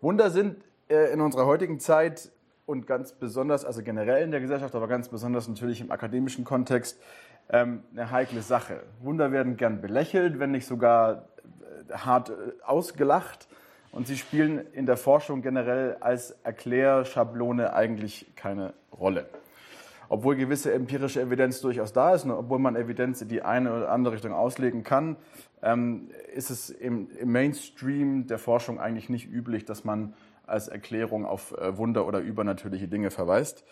Wunder sind äh, in unserer heutigen Zeit und ganz besonders, also generell in der Gesellschaft, aber ganz besonders natürlich im akademischen Kontext, ähm, eine heikle Sache. Wunder werden gern belächelt, wenn nicht sogar äh, hart äh, ausgelacht. Und sie spielen in der Forschung generell als Erklärschablone eigentlich keine Rolle. Obwohl gewisse empirische Evidenz durchaus da ist und obwohl man Evidenz in die eine oder andere Richtung auslegen kann, ähm, ist es im, im Mainstream der Forschung eigentlich nicht üblich, dass man als Erklärung auf äh, Wunder oder übernatürliche Dinge verweist.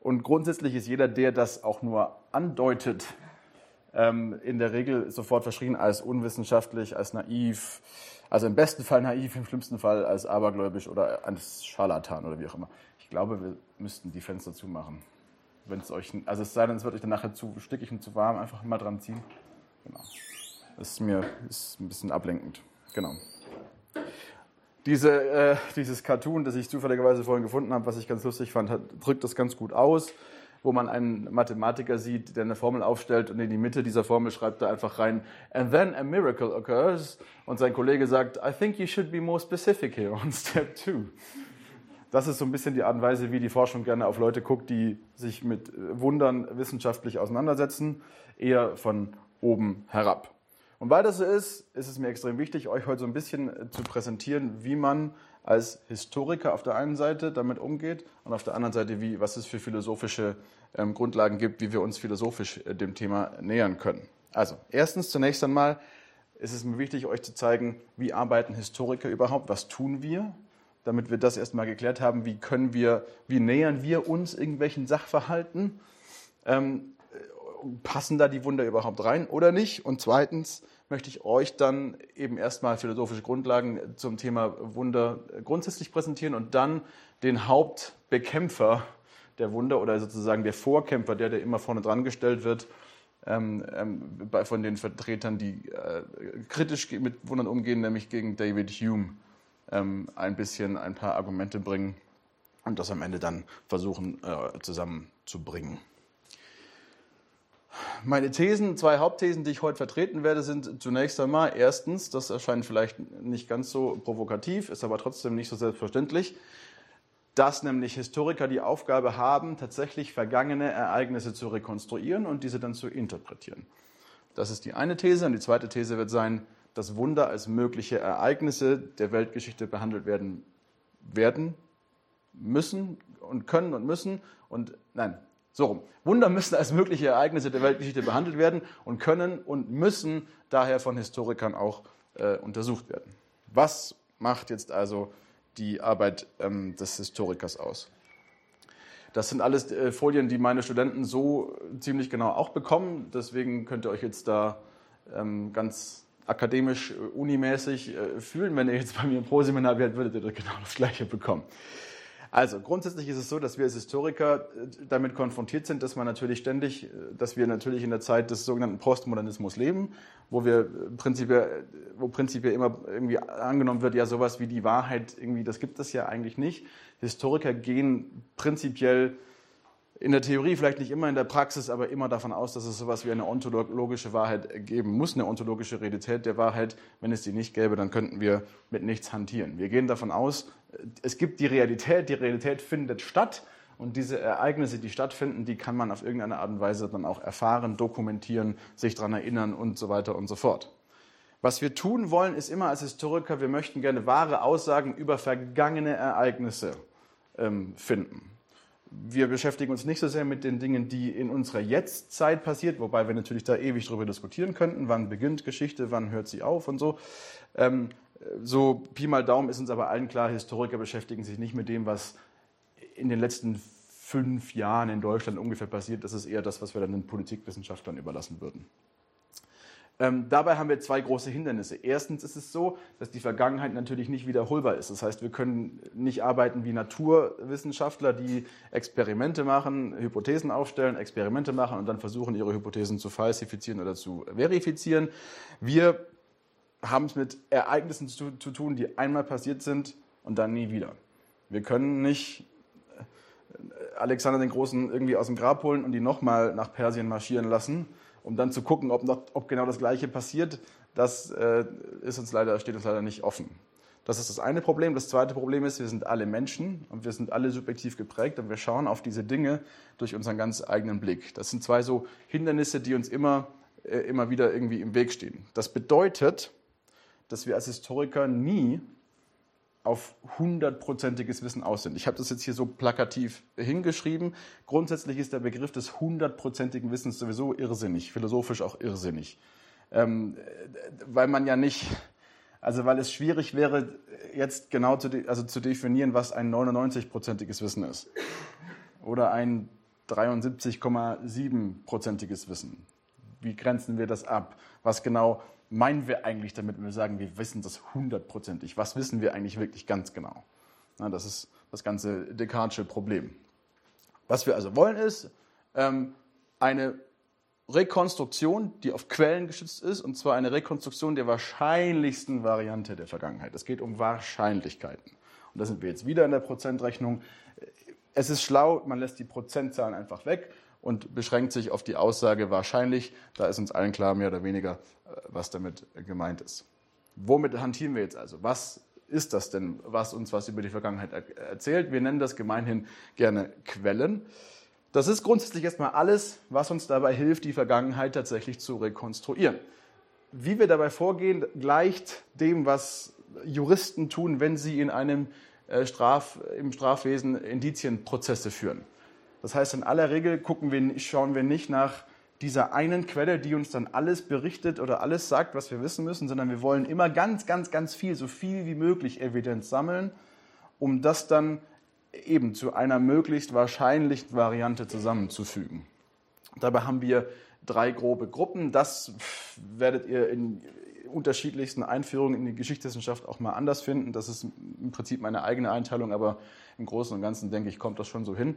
Und grundsätzlich ist jeder, der das auch nur andeutet, ähm, in der Regel sofort verschrien als unwissenschaftlich, als naiv, also im besten Fall naiv, im schlimmsten Fall als abergläubisch oder als Scharlatan oder wie auch immer. Ich glaube, wir müssten die Fenster zumachen. Wenn es euch, also es sei denn, es wird euch dann nachher zu stickig und zu warm, einfach mal dran ziehen. Genau. Das ist mir ist ein bisschen ablenkend. Genau. Diese, äh, dieses Cartoon, das ich zufälligerweise vorhin gefunden habe, was ich ganz lustig fand, hat, drückt das ganz gut aus, wo man einen Mathematiker sieht, der eine Formel aufstellt und in die Mitte dieser Formel schreibt er einfach rein, and then a miracle occurs. Und sein Kollege sagt, I think you should be more specific here on step two. Das ist so ein bisschen die Art und Weise, wie die Forschung gerne auf Leute guckt, die sich mit Wundern wissenschaftlich auseinandersetzen, eher von oben herab. Und weil das so ist, ist es mir extrem wichtig, euch heute so ein bisschen äh, zu präsentieren, wie man als Historiker auf der einen Seite damit umgeht und auf der anderen Seite, wie, was es für philosophische ähm, Grundlagen gibt, wie wir uns philosophisch äh, dem Thema nähern können. Also, erstens zunächst einmal ist es mir wichtig, euch zu zeigen, wie arbeiten Historiker überhaupt, was tun wir, damit wir das erstmal geklärt haben, wie können wir, wie nähern wir uns irgendwelchen Sachverhalten. Ähm, passen da die Wunder überhaupt rein oder nicht? Und zweitens möchte ich euch dann eben erstmal philosophische Grundlagen zum Thema Wunder grundsätzlich präsentieren und dann den Hauptbekämpfer der Wunder oder sozusagen der Vorkämpfer, der, der immer vorne dran gestellt wird, ähm, ähm, bei, von den Vertretern, die äh, kritisch mit Wundern umgehen, nämlich gegen David Hume, ein bisschen ein paar Argumente bringen und das am Ende dann versuchen äh, zusammenzubringen. Meine Thesen, zwei Hauptthesen, die ich heute vertreten werde, sind zunächst einmal erstens, das erscheint vielleicht nicht ganz so provokativ, ist aber trotzdem nicht so selbstverständlich, dass nämlich Historiker die Aufgabe haben, tatsächlich vergangene Ereignisse zu rekonstruieren und diese dann zu interpretieren. Das ist die eine These. Und die zweite These wird sein, dass Wunder als mögliche Ereignisse der Weltgeschichte behandelt werden werden müssen und können und müssen. Und nein, so rum. Wunder müssen als mögliche Ereignisse der Weltgeschichte behandelt werden und können und müssen daher von Historikern auch äh, untersucht werden. Was macht jetzt also die Arbeit ähm, des Historikers aus? Das sind alles äh, Folien, die meine Studenten so ziemlich genau auch bekommen. Deswegen könnt ihr euch jetzt da ähm, ganz akademisch, äh, unimäßig äh, fühlen. Wenn ihr jetzt bei mir im Pro-Seminar wärt, würdet ihr genau das Gleiche bekommen. Also grundsätzlich ist es so, dass wir als Historiker äh, damit konfrontiert sind, dass man natürlich ständig, dass wir natürlich in der Zeit des sogenannten Postmodernismus leben, wo wir prinzipiell, wo prinzipiell immer irgendwie angenommen wird, ja sowas wie die Wahrheit irgendwie, das gibt es ja eigentlich nicht. Historiker gehen prinzipiell in der Theorie vielleicht nicht immer, in der Praxis aber immer davon aus, dass es sowas wie eine ontologische Wahrheit geben muss, eine ontologische Realität der Wahrheit. Wenn es die nicht gäbe, dann könnten wir mit nichts hantieren. Wir gehen davon aus, es gibt die Realität, die Realität findet statt und diese Ereignisse, die stattfinden, die kann man auf irgendeine Art und Weise dann auch erfahren, dokumentieren, sich daran erinnern und so weiter und so fort. Was wir tun wollen, ist immer als Historiker, wir möchten gerne wahre Aussagen über vergangene Ereignisse ähm, finden wir beschäftigen uns nicht so sehr mit den Dingen, die in unserer Jetztzeit passiert, wobei wir natürlich da ewig darüber diskutieren könnten, wann beginnt Geschichte, wann hört sie auf und so. Ähm, so Pi mal Daumen ist uns aber allen klar, Historiker beschäftigen sich nicht mit dem, was in den letzten fünf Jahren in Deutschland ungefähr passiert. Das ist eher das, was wir dann den Politikwissenschaftlern überlassen würden. Ähm, dabei haben wir zwei große Hindernisse. Erstens ist es so, dass die Vergangenheit natürlich nicht wiederholbar ist. Das heißt, wir können nicht arbeiten wie Naturwissenschaftler, die Experimente machen, Hypothesen aufstellen, Experimente machen und dann versuchen, ihre Hypothesen zu falsifizieren oder zu verifizieren. Wir haben es mit Ereignissen zu, zu tun, die einmal passiert sind und dann nie wieder. Wir können nicht äh, Alexander den Großen irgendwie aus dem Grab holen und die nochmal nach Persien marschieren lassen um dann zu gucken, ob, noch, ob genau das Gleiche passiert, das äh, ist uns leider, steht uns leider nicht offen. Das ist das eine Problem. Das zweite Problem ist, wir sind alle Menschen und wir sind alle subjektiv geprägt und wir schauen auf diese Dinge durch unseren ganz eigenen Blick. Das sind zwei so Hindernisse, die uns immer, äh, immer wieder irgendwie im Weg stehen. Das bedeutet, dass wir als Historiker nie auf hundertprozentiges Wissen aus sind. Ich habe das jetzt hier so plakativ hingeschrieben. Grundsätzlich ist der Begriff des hundertprozentigen Wissens sowieso irrsinnig, philosophisch auch irrsinnig. Ähm, weil man ja nicht, also weil es schwierig wäre, jetzt genau zu, de also zu definieren, was ein 99-prozentiges Wissen ist. Oder ein 73,7-prozentiges Wissen. Wie grenzen wir das ab? Was genau meinen wir eigentlich damit, wenn wir sagen, wir wissen das hundertprozentig? Was wissen wir eigentlich wirklich ganz genau? Na, das ist das ganze Descartesche Problem. Was wir also wollen ist ähm, eine Rekonstruktion, die auf Quellen geschützt ist, und zwar eine Rekonstruktion der wahrscheinlichsten Variante der Vergangenheit. Es geht um Wahrscheinlichkeiten. Und da sind wir jetzt wieder in der Prozentrechnung. Es ist schlau, man lässt die Prozentzahlen einfach weg und beschränkt sich auf die Aussage wahrscheinlich. Da ist uns allen klar, mehr oder weniger, äh, was damit gemeint ist. Womit hantieren wir jetzt also? Was ist das denn, was uns was über die Vergangenheit erzählt? Wir nennen das gemeinhin gerne Quellen. Das ist grundsätzlich erstmal alles, was uns dabei hilft, die Vergangenheit tatsächlich zu rekonstruieren. Wie wir dabei vorgehen, gleicht dem, was Juristen tun, wenn sie in einem äh, Straf, im Strafwesen Indizienprozesse führen. Das heißt, in aller Regel wir, schauen wir nicht nach dieser einen Quelle, die uns dann alles berichtet oder alles sagt, was wir wissen müssen, sondern wir wollen immer ganz, ganz, ganz viel, so viel wie möglich Evidenz sammeln, um das dann eben zu einer möglichst wahrscheinlichen Variante zusammenzufügen. Dabei haben wir drei grobe Gruppen. Das werdet ihr in unterschiedlichsten Einführungen in die Geschichtswissenschaft auch mal anders finden. Das ist im Prinzip meine eigene Einteilung, aber im Großen und Ganzen denke ich, kommt das schon so hin.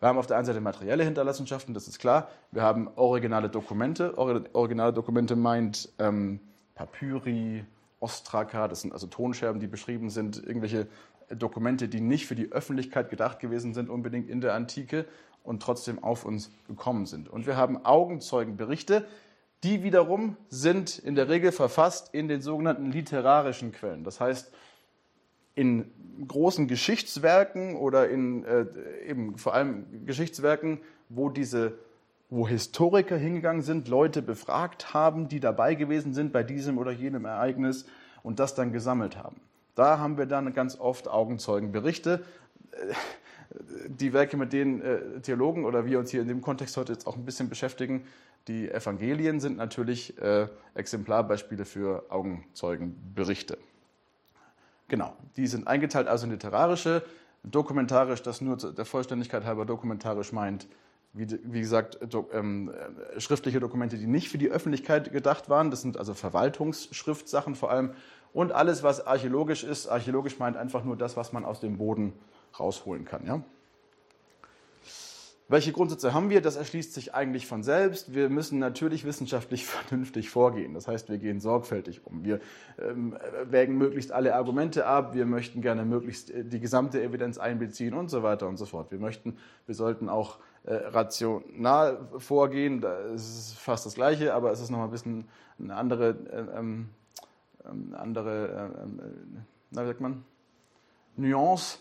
Wir haben auf der einen Seite materielle Hinterlassenschaften, das ist klar. Wir haben originale Dokumente. Originale Dokumente meint ähm, Papyri, Ostraka, das sind also Tonscherben, die beschrieben sind, irgendwelche Dokumente, die nicht für die Öffentlichkeit gedacht gewesen sind, unbedingt in der Antike und trotzdem auf uns gekommen sind. Und wir haben Augenzeugenberichte, die wiederum sind in der Regel verfasst in den sogenannten literarischen Quellen. Das heißt, in großen Geschichtswerken oder in äh, eben vor allem Geschichtswerken, wo diese wo Historiker hingegangen sind, Leute befragt haben, die dabei gewesen sind bei diesem oder jenem Ereignis und das dann gesammelt haben. Da haben wir dann ganz oft Augenzeugenberichte. Äh, die Werke, mit denen äh, Theologen oder wir uns hier in dem Kontext heute jetzt auch ein bisschen beschäftigen, die Evangelien sind natürlich äh, Exemplarbeispiele für Augenzeugenberichte. Genau, die sind eingeteilt also in literarische, dokumentarisch, das nur der Vollständigkeit halber dokumentarisch meint, wie, wie gesagt, do, ähm, schriftliche Dokumente, die nicht für die Öffentlichkeit gedacht waren. Das sind also Verwaltungsschriftsachen vor allem. Und alles, was archäologisch ist, archäologisch meint einfach nur das, was man aus dem Boden rausholen kann. Ja? Welche Grundsätze haben wir? Das erschließt sich eigentlich von selbst. Wir müssen natürlich wissenschaftlich vernünftig vorgehen. Das heißt, wir gehen sorgfältig um. Wir ähm, wägen möglichst alle Argumente ab. Wir möchten gerne möglichst äh, die gesamte Evidenz einbeziehen und so weiter und so fort. Wir möchten, wir sollten auch äh, rational vorgehen. Das ist fast das Gleiche, aber es ist noch mal ein bisschen eine andere, äh, ähm, ähm, andere, äh, ähm, äh, wie sagt man, Nuance.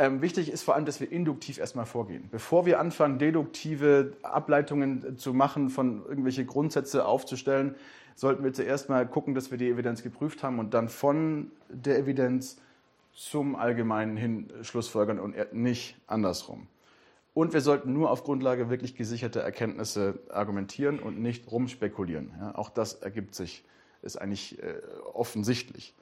Ähm, wichtig ist vor allem, dass wir induktiv erstmal vorgehen. Bevor wir anfangen, deduktive Ableitungen zu machen, von irgendwelche Grundsätze aufzustellen, sollten wir zuerst mal gucken, dass wir die Evidenz geprüft haben und dann von der Evidenz zum Allgemeinen hin Schlussfolgern und nicht andersrum. Und wir sollten nur auf Grundlage wirklich gesicherter Erkenntnisse argumentieren und nicht rumspekulieren. Ja, auch das ergibt sich, ist eigentlich äh, offensichtlich.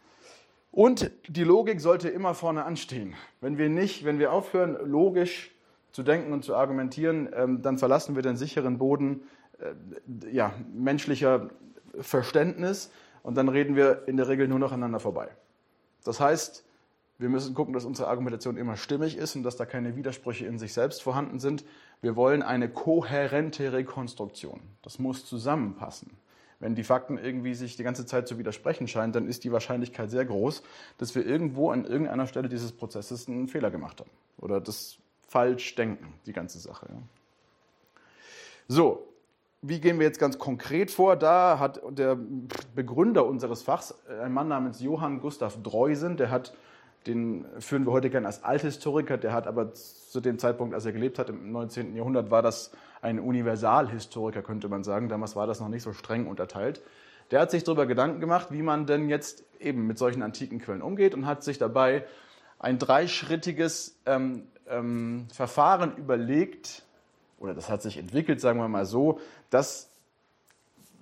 Und die Logik sollte immer vorne anstehen. Wenn wir nicht, wenn wir aufhören, logisch zu denken und zu argumentieren, ähm, dann verlassen wir den sicheren Boden äh, ja, menschlicher Verständnis und dann reden wir in der Regel nur noch aneinander vorbei. Das heißt, wir müssen gucken, dass unsere Argumentation immer stimmig ist und dass da keine Widersprüche in sich selbst vorhanden sind. Wir wollen eine kohärente Rekonstruktion. Das muss zusammenpassen. Wenn die Fakten irgendwie sich die ganze Zeit zu widersprechen scheinen, dann ist die Wahrscheinlichkeit sehr groß, dass wir irgendwo an irgendeiner Stelle dieses Prozesses einen Fehler gemacht haben oder das falsch denken, die ganze Sache. Ja. So, wie gehen wir jetzt ganz konkret vor? Da hat der Begründer unseres Fachs, ein Mann namens Johann Gustav Dreusen, der hat, den führen wir heute gerne als Althistoriker, der hat aber zu dem Zeitpunkt, als er gelebt hat, im 19. Jahrhundert, war das ein Universalhistoriker, könnte man sagen. Damals war das noch nicht so streng unterteilt. Der hat sich darüber Gedanken gemacht, wie man denn jetzt eben mit solchen antiken Quellen umgeht und hat sich dabei ein dreischrittiges ähm, ähm, Verfahren überlegt, oder das hat sich entwickelt, sagen wir mal so, dass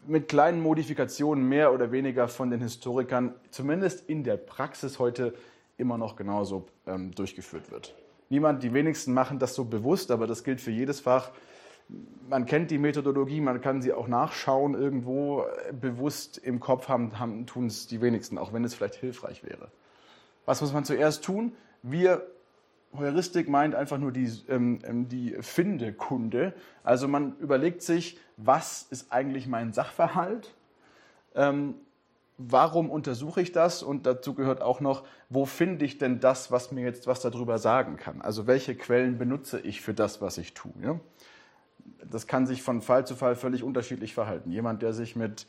mit kleinen Modifikationen mehr oder weniger von den Historikern, zumindest in der Praxis heute, immer noch genauso ähm, durchgeführt wird. Niemand, die wenigsten machen das so bewusst, aber das gilt für jedes Fach. Man kennt die Methodologie, man kann sie auch nachschauen, irgendwo bewusst im Kopf haben, haben tun es die wenigsten, auch wenn es vielleicht hilfreich wäre. Was muss man zuerst tun? Wir Heuristik meint einfach nur die, ähm, ähm, die Findekunde. Also man überlegt sich, was ist eigentlich mein Sachverhalt? Ähm, warum untersuche ich das? Und dazu gehört auch noch, wo finde ich denn das, was mir jetzt was darüber sagen kann? Also welche Quellen benutze ich für das, was ich tue? Ja? Das kann sich von Fall zu Fall völlig unterschiedlich verhalten. Jemand, der sich mit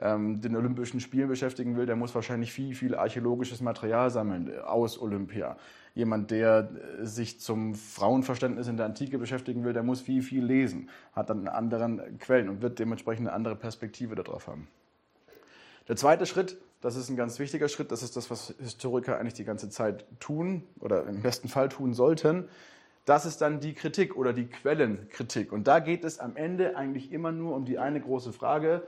ähm, den Olympischen Spielen beschäftigen will, der muss wahrscheinlich viel, viel archäologisches Material sammeln aus Olympia. Jemand, der äh, sich zum Frauenverständnis in der Antike beschäftigen will, der muss viel, viel lesen, hat dann anderen Quellen und wird dementsprechend eine andere Perspektive darauf haben. Der zweite Schritt, das ist ein ganz wichtiger Schritt, das ist das, was Historiker eigentlich die ganze Zeit tun oder im besten Fall tun sollten. Das ist dann die Kritik oder die Quellenkritik. Und da geht es am Ende eigentlich immer nur um die eine große Frage,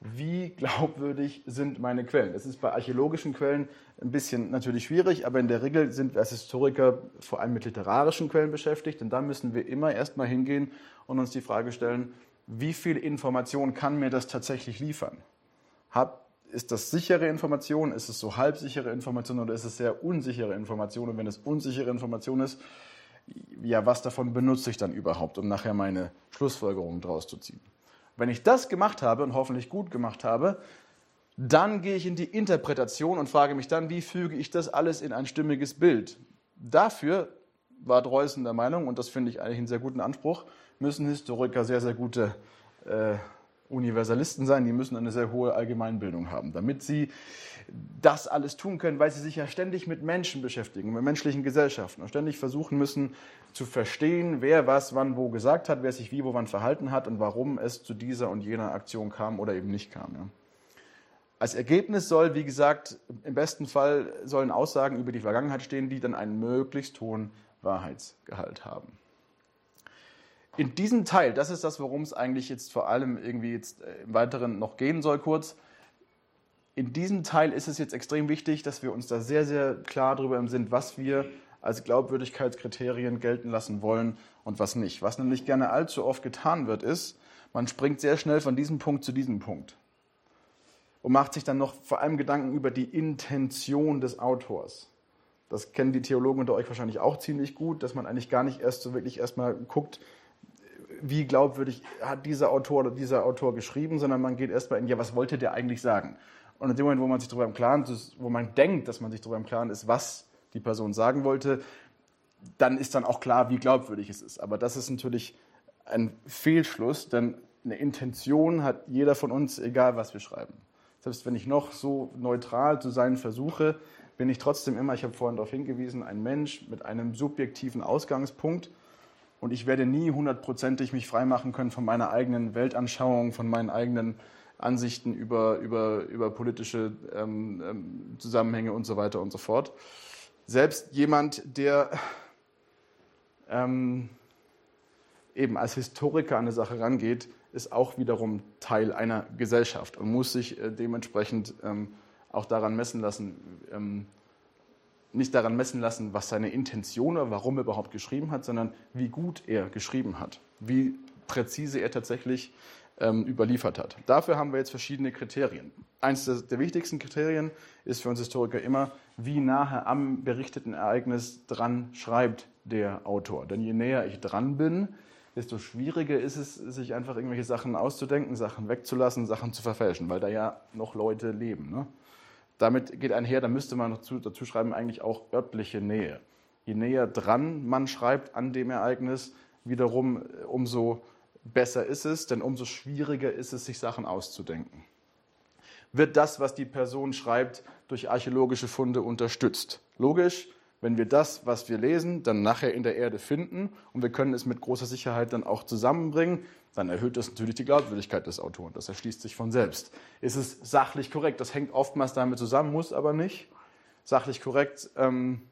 wie glaubwürdig sind meine Quellen. Das ist bei archäologischen Quellen ein bisschen natürlich schwierig, aber in der Regel sind wir als Historiker vor allem mit literarischen Quellen beschäftigt. Und da müssen wir immer erstmal hingehen und uns die Frage stellen, wie viel Information kann mir das tatsächlich liefern? Hab, ist das sichere Information? Ist es so halbsichere Information oder ist es sehr unsichere Information? Und wenn es unsichere Information ist, ja, was davon benutze ich dann überhaupt, um nachher meine Schlussfolgerungen daraus zu ziehen? Wenn ich das gemacht habe und hoffentlich gut gemacht habe, dann gehe ich in die Interpretation und frage mich dann, wie füge ich das alles in ein stimmiges Bild. Dafür war Dreußen der Meinung, und das finde ich eigentlich einen sehr guten Anspruch, müssen Historiker sehr, sehr gute äh, Universalisten sein, die müssen eine sehr hohe Allgemeinbildung haben, damit sie das alles tun können, weil sie sich ja ständig mit Menschen beschäftigen, mit menschlichen Gesellschaften und ständig versuchen müssen zu verstehen, wer was wann wo gesagt hat, wer sich wie wo wann verhalten hat und warum es zu dieser und jener Aktion kam oder eben nicht kam. Ja. Als Ergebnis soll, wie gesagt, im besten Fall sollen Aussagen über die Vergangenheit stehen, die dann einen möglichst hohen Wahrheitsgehalt haben in diesem Teil, das ist das, worum es eigentlich jetzt vor allem irgendwie jetzt äh, im Weiteren noch gehen soll, kurz. In diesem Teil ist es jetzt extrem wichtig, dass wir uns da sehr, sehr klar darüber im sind, was wir als Glaubwürdigkeitskriterien gelten lassen wollen und was nicht. Was nämlich gerne allzu oft getan wird, ist, man springt sehr schnell von diesem Punkt zu diesem Punkt und macht sich dann noch vor allem Gedanken über die Intention des Autors. Das kennen die Theologen unter euch wahrscheinlich auch ziemlich gut, dass man eigentlich gar nicht erst so wirklich erstmal guckt, wie glaubwürdig hat dieser Autor oder dieser Autor geschrieben, sondern man geht erstmal in, ja, was wollte der eigentlich sagen? Und in dem Moment, wo man sich darüber im Klaren ist, wo man denkt, dass man sich darüber im Klaren ist, was die Person sagen wollte, dann ist dann auch klar, wie glaubwürdig es ist. Aber das ist natürlich ein Fehlschluss, denn eine Intention hat jeder von uns, egal was wir schreiben. Selbst wenn ich noch so neutral zu sein versuche, bin ich trotzdem immer, ich habe vorhin darauf hingewiesen, ein Mensch mit einem subjektiven Ausgangspunkt und ich werde nie hundertprozentig mich freimachen können von meiner eigenen Weltanschauung, von meinen eigenen Ansichten über, über, über politische ähm, ähm, Zusammenhänge und so weiter und so fort. Selbst jemand, der ähm, eben als Historiker an eine Sache rangeht, ist auch wiederum Teil einer Gesellschaft und muss sich äh, dementsprechend ähm, auch daran messen lassen, ähm, nicht daran messen lassen, was seine Intention oder warum er überhaupt geschrieben hat, sondern wie gut er geschrieben hat, wie präzise er tatsächlich ähm, überliefert hat. Dafür haben wir jetzt verschiedene Kriterien. Eines der, der, wichtigsten Kriterien ist für uns Historiker immer, wie nahe am berichteten Ereignis dran schreibt der Autor. Denn je näher ich dran bin, desto schwieriger ist es, sich einfach irgendwelche Sachen auszudenken, Sachen wegzulassen, Sachen zu verfälschen, weil da ja noch Leute leben. Ne? Damit geht einher, da müsste man dazu, dazu schreiben, eigentlich auch örtliche Nähe. Je näher dran man schreibt an dem Ereignis, wiederum äh, umso besser ist es, denn umso schwieriger ist es, sich Sachen auszudenken. Wird das, was die Person schreibt, durch archäologische Funde unterstützt? Logisch, wenn wir das, was wir lesen, dann nachher in der Erde finden und wir können es mit großer Sicherheit dann auch zusammenbringen, dann erhöht das natürlich die Glaubwürdigkeit des Autoren. Das erschließt sich von selbst. Ist es sachlich korrekt? Das hängt oftmals damit zusammen, muss aber nicht. Sachlich korrekt ähm,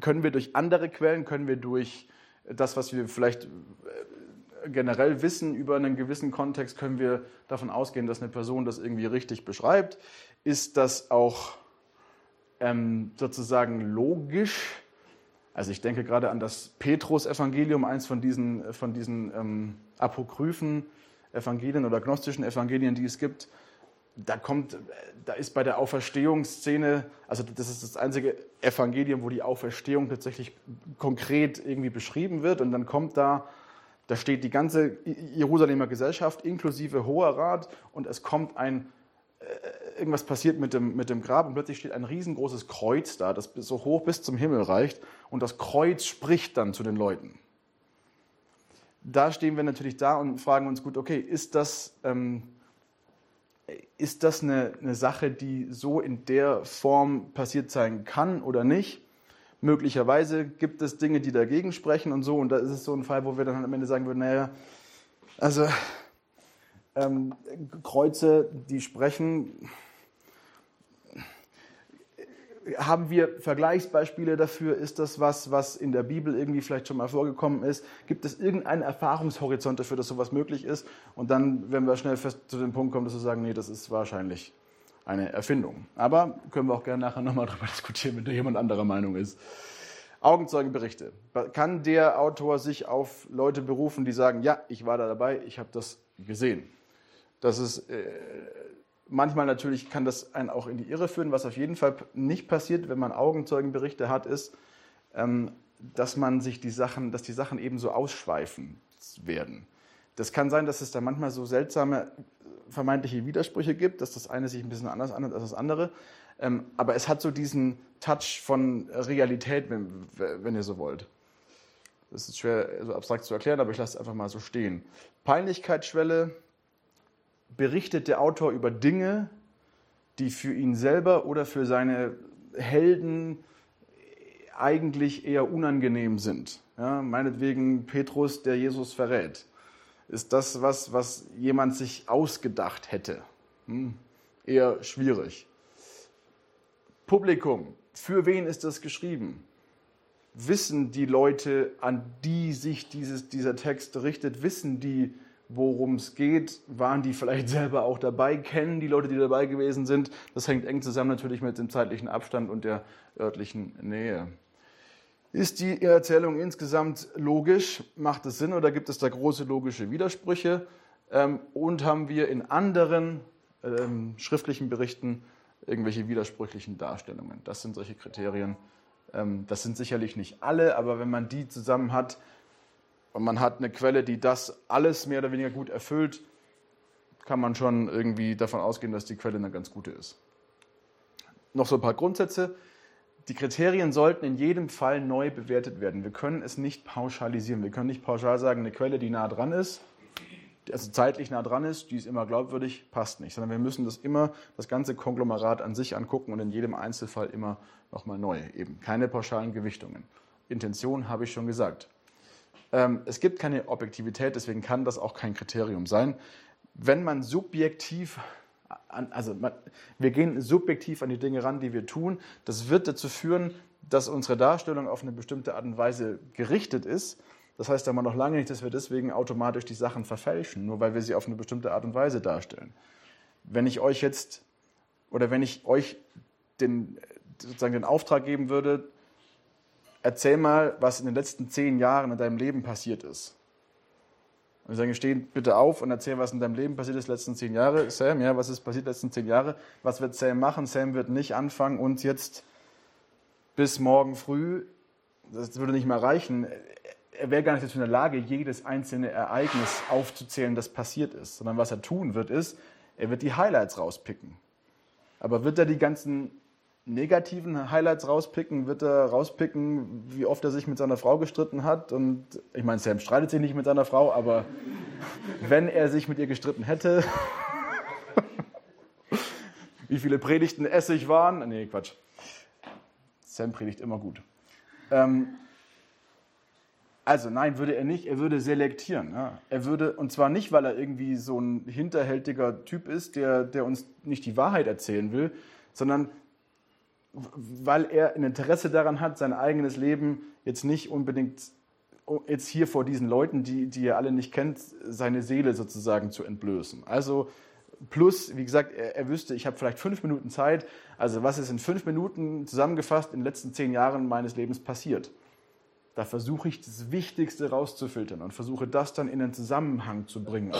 können wir durch andere Quellen, können wir durch das, was wir vielleicht äh, generell wissen über einen gewissen Kontext, können wir davon ausgehen, dass eine Person das irgendwie richtig beschreibt. Ist das auch ähm, sozusagen logisch? Also ich denke gerade an das Petrus-Evangelium, eins von diesen, von diesen ähm, apokryphen Evangelien oder gnostischen Evangelien, die es gibt. Da kommt, da ist bei der Auferstehungsszene, also das ist das einzige Evangelium, wo die Auferstehung tatsächlich konkret irgendwie beschrieben wird. Und dann kommt da, da steht die ganze Jerusalemer Gesellschaft inklusive Hoher Rat und es kommt ein äh, irgendwas passiert mit dem, mit dem Grab und plötzlich steht ein riesengroßes Kreuz da, das so hoch bis zum Himmel reicht und das Kreuz spricht dann zu den Leuten. Da stehen wir natürlich da und fragen uns gut, okay, ist das, ähm, ist das eine, eine Sache, die so in der Form passiert sein kann oder nicht? Möglicherweise gibt es Dinge, die dagegen sprechen und so und da ist es so ein Fall, wo wir dann am Ende sagen würden, naja, also ähm, Kreuze, die sprechen. Haben wir Vergleichsbeispiele dafür? Ist das was, was in der Bibel irgendwie vielleicht schon mal vorgekommen ist? Gibt es irgendeinen Erfahrungshorizont dafür, dass sowas möglich ist? Und dann, wenn wir schnell fest zu dem Punkt kommen, dass wir sagen, nee, das ist wahrscheinlich eine Erfindung. Aber können wir auch gerne nachher nochmal darüber diskutieren, wenn da jemand anderer Meinung ist. Augenzeugenberichte. Kann der Autor sich auf Leute berufen, die sagen, ja, ich war da dabei, ich habe das gesehen? dass es äh, manchmal natürlich kann das einen auch in die Irre führen. Was auf jeden Fall nicht passiert, wenn man Augenzeugenberichte hat, ist, ähm, dass man sich die Sachen, dass die Sachen eben so ausschweifen werden. Das kann sein, dass es da manchmal so seltsame vermeintliche Widersprüche gibt, dass das eine sich ein bisschen anders anhört als das andere. Ähm, aber es hat so diesen Touch von Realität, wenn, wenn ihr so wollt. Das ist schwer so abstrakt zu erklären, aber ich lasse es einfach mal so stehen. Peinlichkeitsschwelle, berichtet der Autor über Dinge, die für ihn selber oder für seine Helden eigentlich eher unangenehm sind. Ja, meinetwegen Petrus, der Jesus verrät. Ist das was, was jemand sich ausgedacht hätte? Hm, eher schwierig. Publikum, für wen ist das geschrieben? Wissen die Leute, an die sich dieses, dieser Text richtet, wissen die, worum es geht, waren die vielleicht selber auch dabei, kennen die Leute, die dabei gewesen sind. Das hängt eng zusammen natürlich mit dem zeitlichen Abstand und der örtlichen Nähe. Ist die Erzählung insgesamt logisch? Macht es Sinn oder gibt es da große logische Widersprüche? Ähm, und haben wir in anderen ähm, schriftlichen Berichten irgendwelche widersprüchlichen Darstellungen? Das sind solche Kriterien. Ähm, das sind sicherlich nicht alle, aber wenn man die zusammen hat, und man hat eine Quelle, die das alles mehr oder weniger gut erfüllt, kann man schon irgendwie davon ausgehen, dass die Quelle eine ganz gute ist. Noch so ein paar Grundsätze. Die Kriterien sollten in jedem Fall neu bewertet werden. Wir können es nicht pauschalisieren. Wir können nicht pauschal sagen, eine Quelle, die nah dran ist, also zeitlich nah dran ist, die ist immer glaubwürdig, passt nicht. Sondern wir müssen das immer, das ganze Konglomerat an sich angucken und in jedem Einzelfall immer nochmal neu. Eben keine pauschalen Gewichtungen. Intention habe ich schon gesagt. Ähm, es gibt keine Objektivität, deswegen kann das auch kein Kriterium sein. Wenn man subjektiv also wir gehen subjektiv an die Dinge ran, die wir tun. Das wird dazu führen, dass unsere Darstellung auf eine bestimmte Art und Weise gerichtet ist. Das heißt aber noch lange nicht, dass wir deswegen automatisch die Sachen verfälschen, nur weil wir sie auf eine bestimmte Art und Weise darstellen. Wenn ich euch jetzt oder wenn ich euch den, sozusagen den Auftrag geben würde, erzähl mal, was in den letzten zehn Jahren in deinem Leben passiert ist. Und wir sagen, steh bitte auf und erzähl, was in deinem Leben passiert ist, letzten zehn Jahre. Sam, ja, was ist passiert letzten zehn Jahre? Was wird Sam machen? Sam wird nicht anfangen, uns jetzt bis morgen früh, das würde nicht mehr reichen, er wäre gar nicht dazu in der Lage, jedes einzelne Ereignis aufzuzählen, das passiert ist. Sondern was er tun wird, ist, er wird die Highlights rauspicken. Aber wird er die ganzen negativen Highlights rauspicken, wird er rauspicken, wie oft er sich mit seiner Frau gestritten hat. Und ich meine, Sam streitet sich nicht mit seiner Frau, aber wenn er sich mit ihr gestritten hätte, wie viele Predigten Essig waren. Nee, Quatsch. Sam predigt immer gut. Ähm, also nein, würde er nicht, er würde selektieren. Ja. Er würde, und zwar nicht, weil er irgendwie so ein hinterhältiger Typ ist, der, der uns nicht die Wahrheit erzählen will, sondern weil er ein Interesse daran hat, sein eigenes Leben jetzt nicht unbedingt jetzt hier vor diesen Leuten, die, die er alle nicht kennt, seine Seele sozusagen zu entblößen. Also plus, wie gesagt, er, er wüsste, ich habe vielleicht fünf Minuten Zeit. Also was ist in fünf Minuten zusammengefasst in den letzten zehn Jahren meines Lebens passiert? Da versuche ich das Wichtigste rauszufiltern und versuche das dann in den Zusammenhang zu bringen.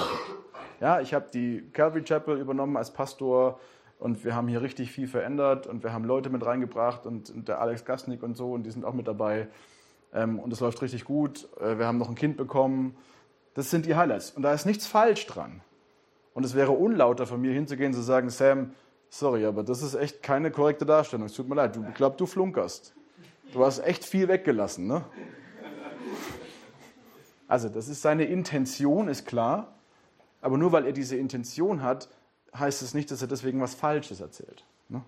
Ja, ich habe die Calvary Chapel übernommen als Pastor und wir haben hier richtig viel verändert und wir haben Leute mit reingebracht und, und der Alex Gasnick und so und die sind auch mit dabei. Ähm, und es läuft richtig gut. Äh, wir haben noch ein Kind bekommen. Das sind die Highlights. Und da ist nichts falsch dran. Und es wäre unlauter von mir hinzugehen zu sagen, Sam, sorry, aber das ist echt keine korrekte Darstellung. Es tut mir leid, du glaubst, du flunkerst. Du hast echt viel weggelassen, ne? Also, das ist seine Intention, ist klar. Aber nur weil er diese Intention hat, heißt es nicht, dass er deswegen was Falsches erzählt. Ne?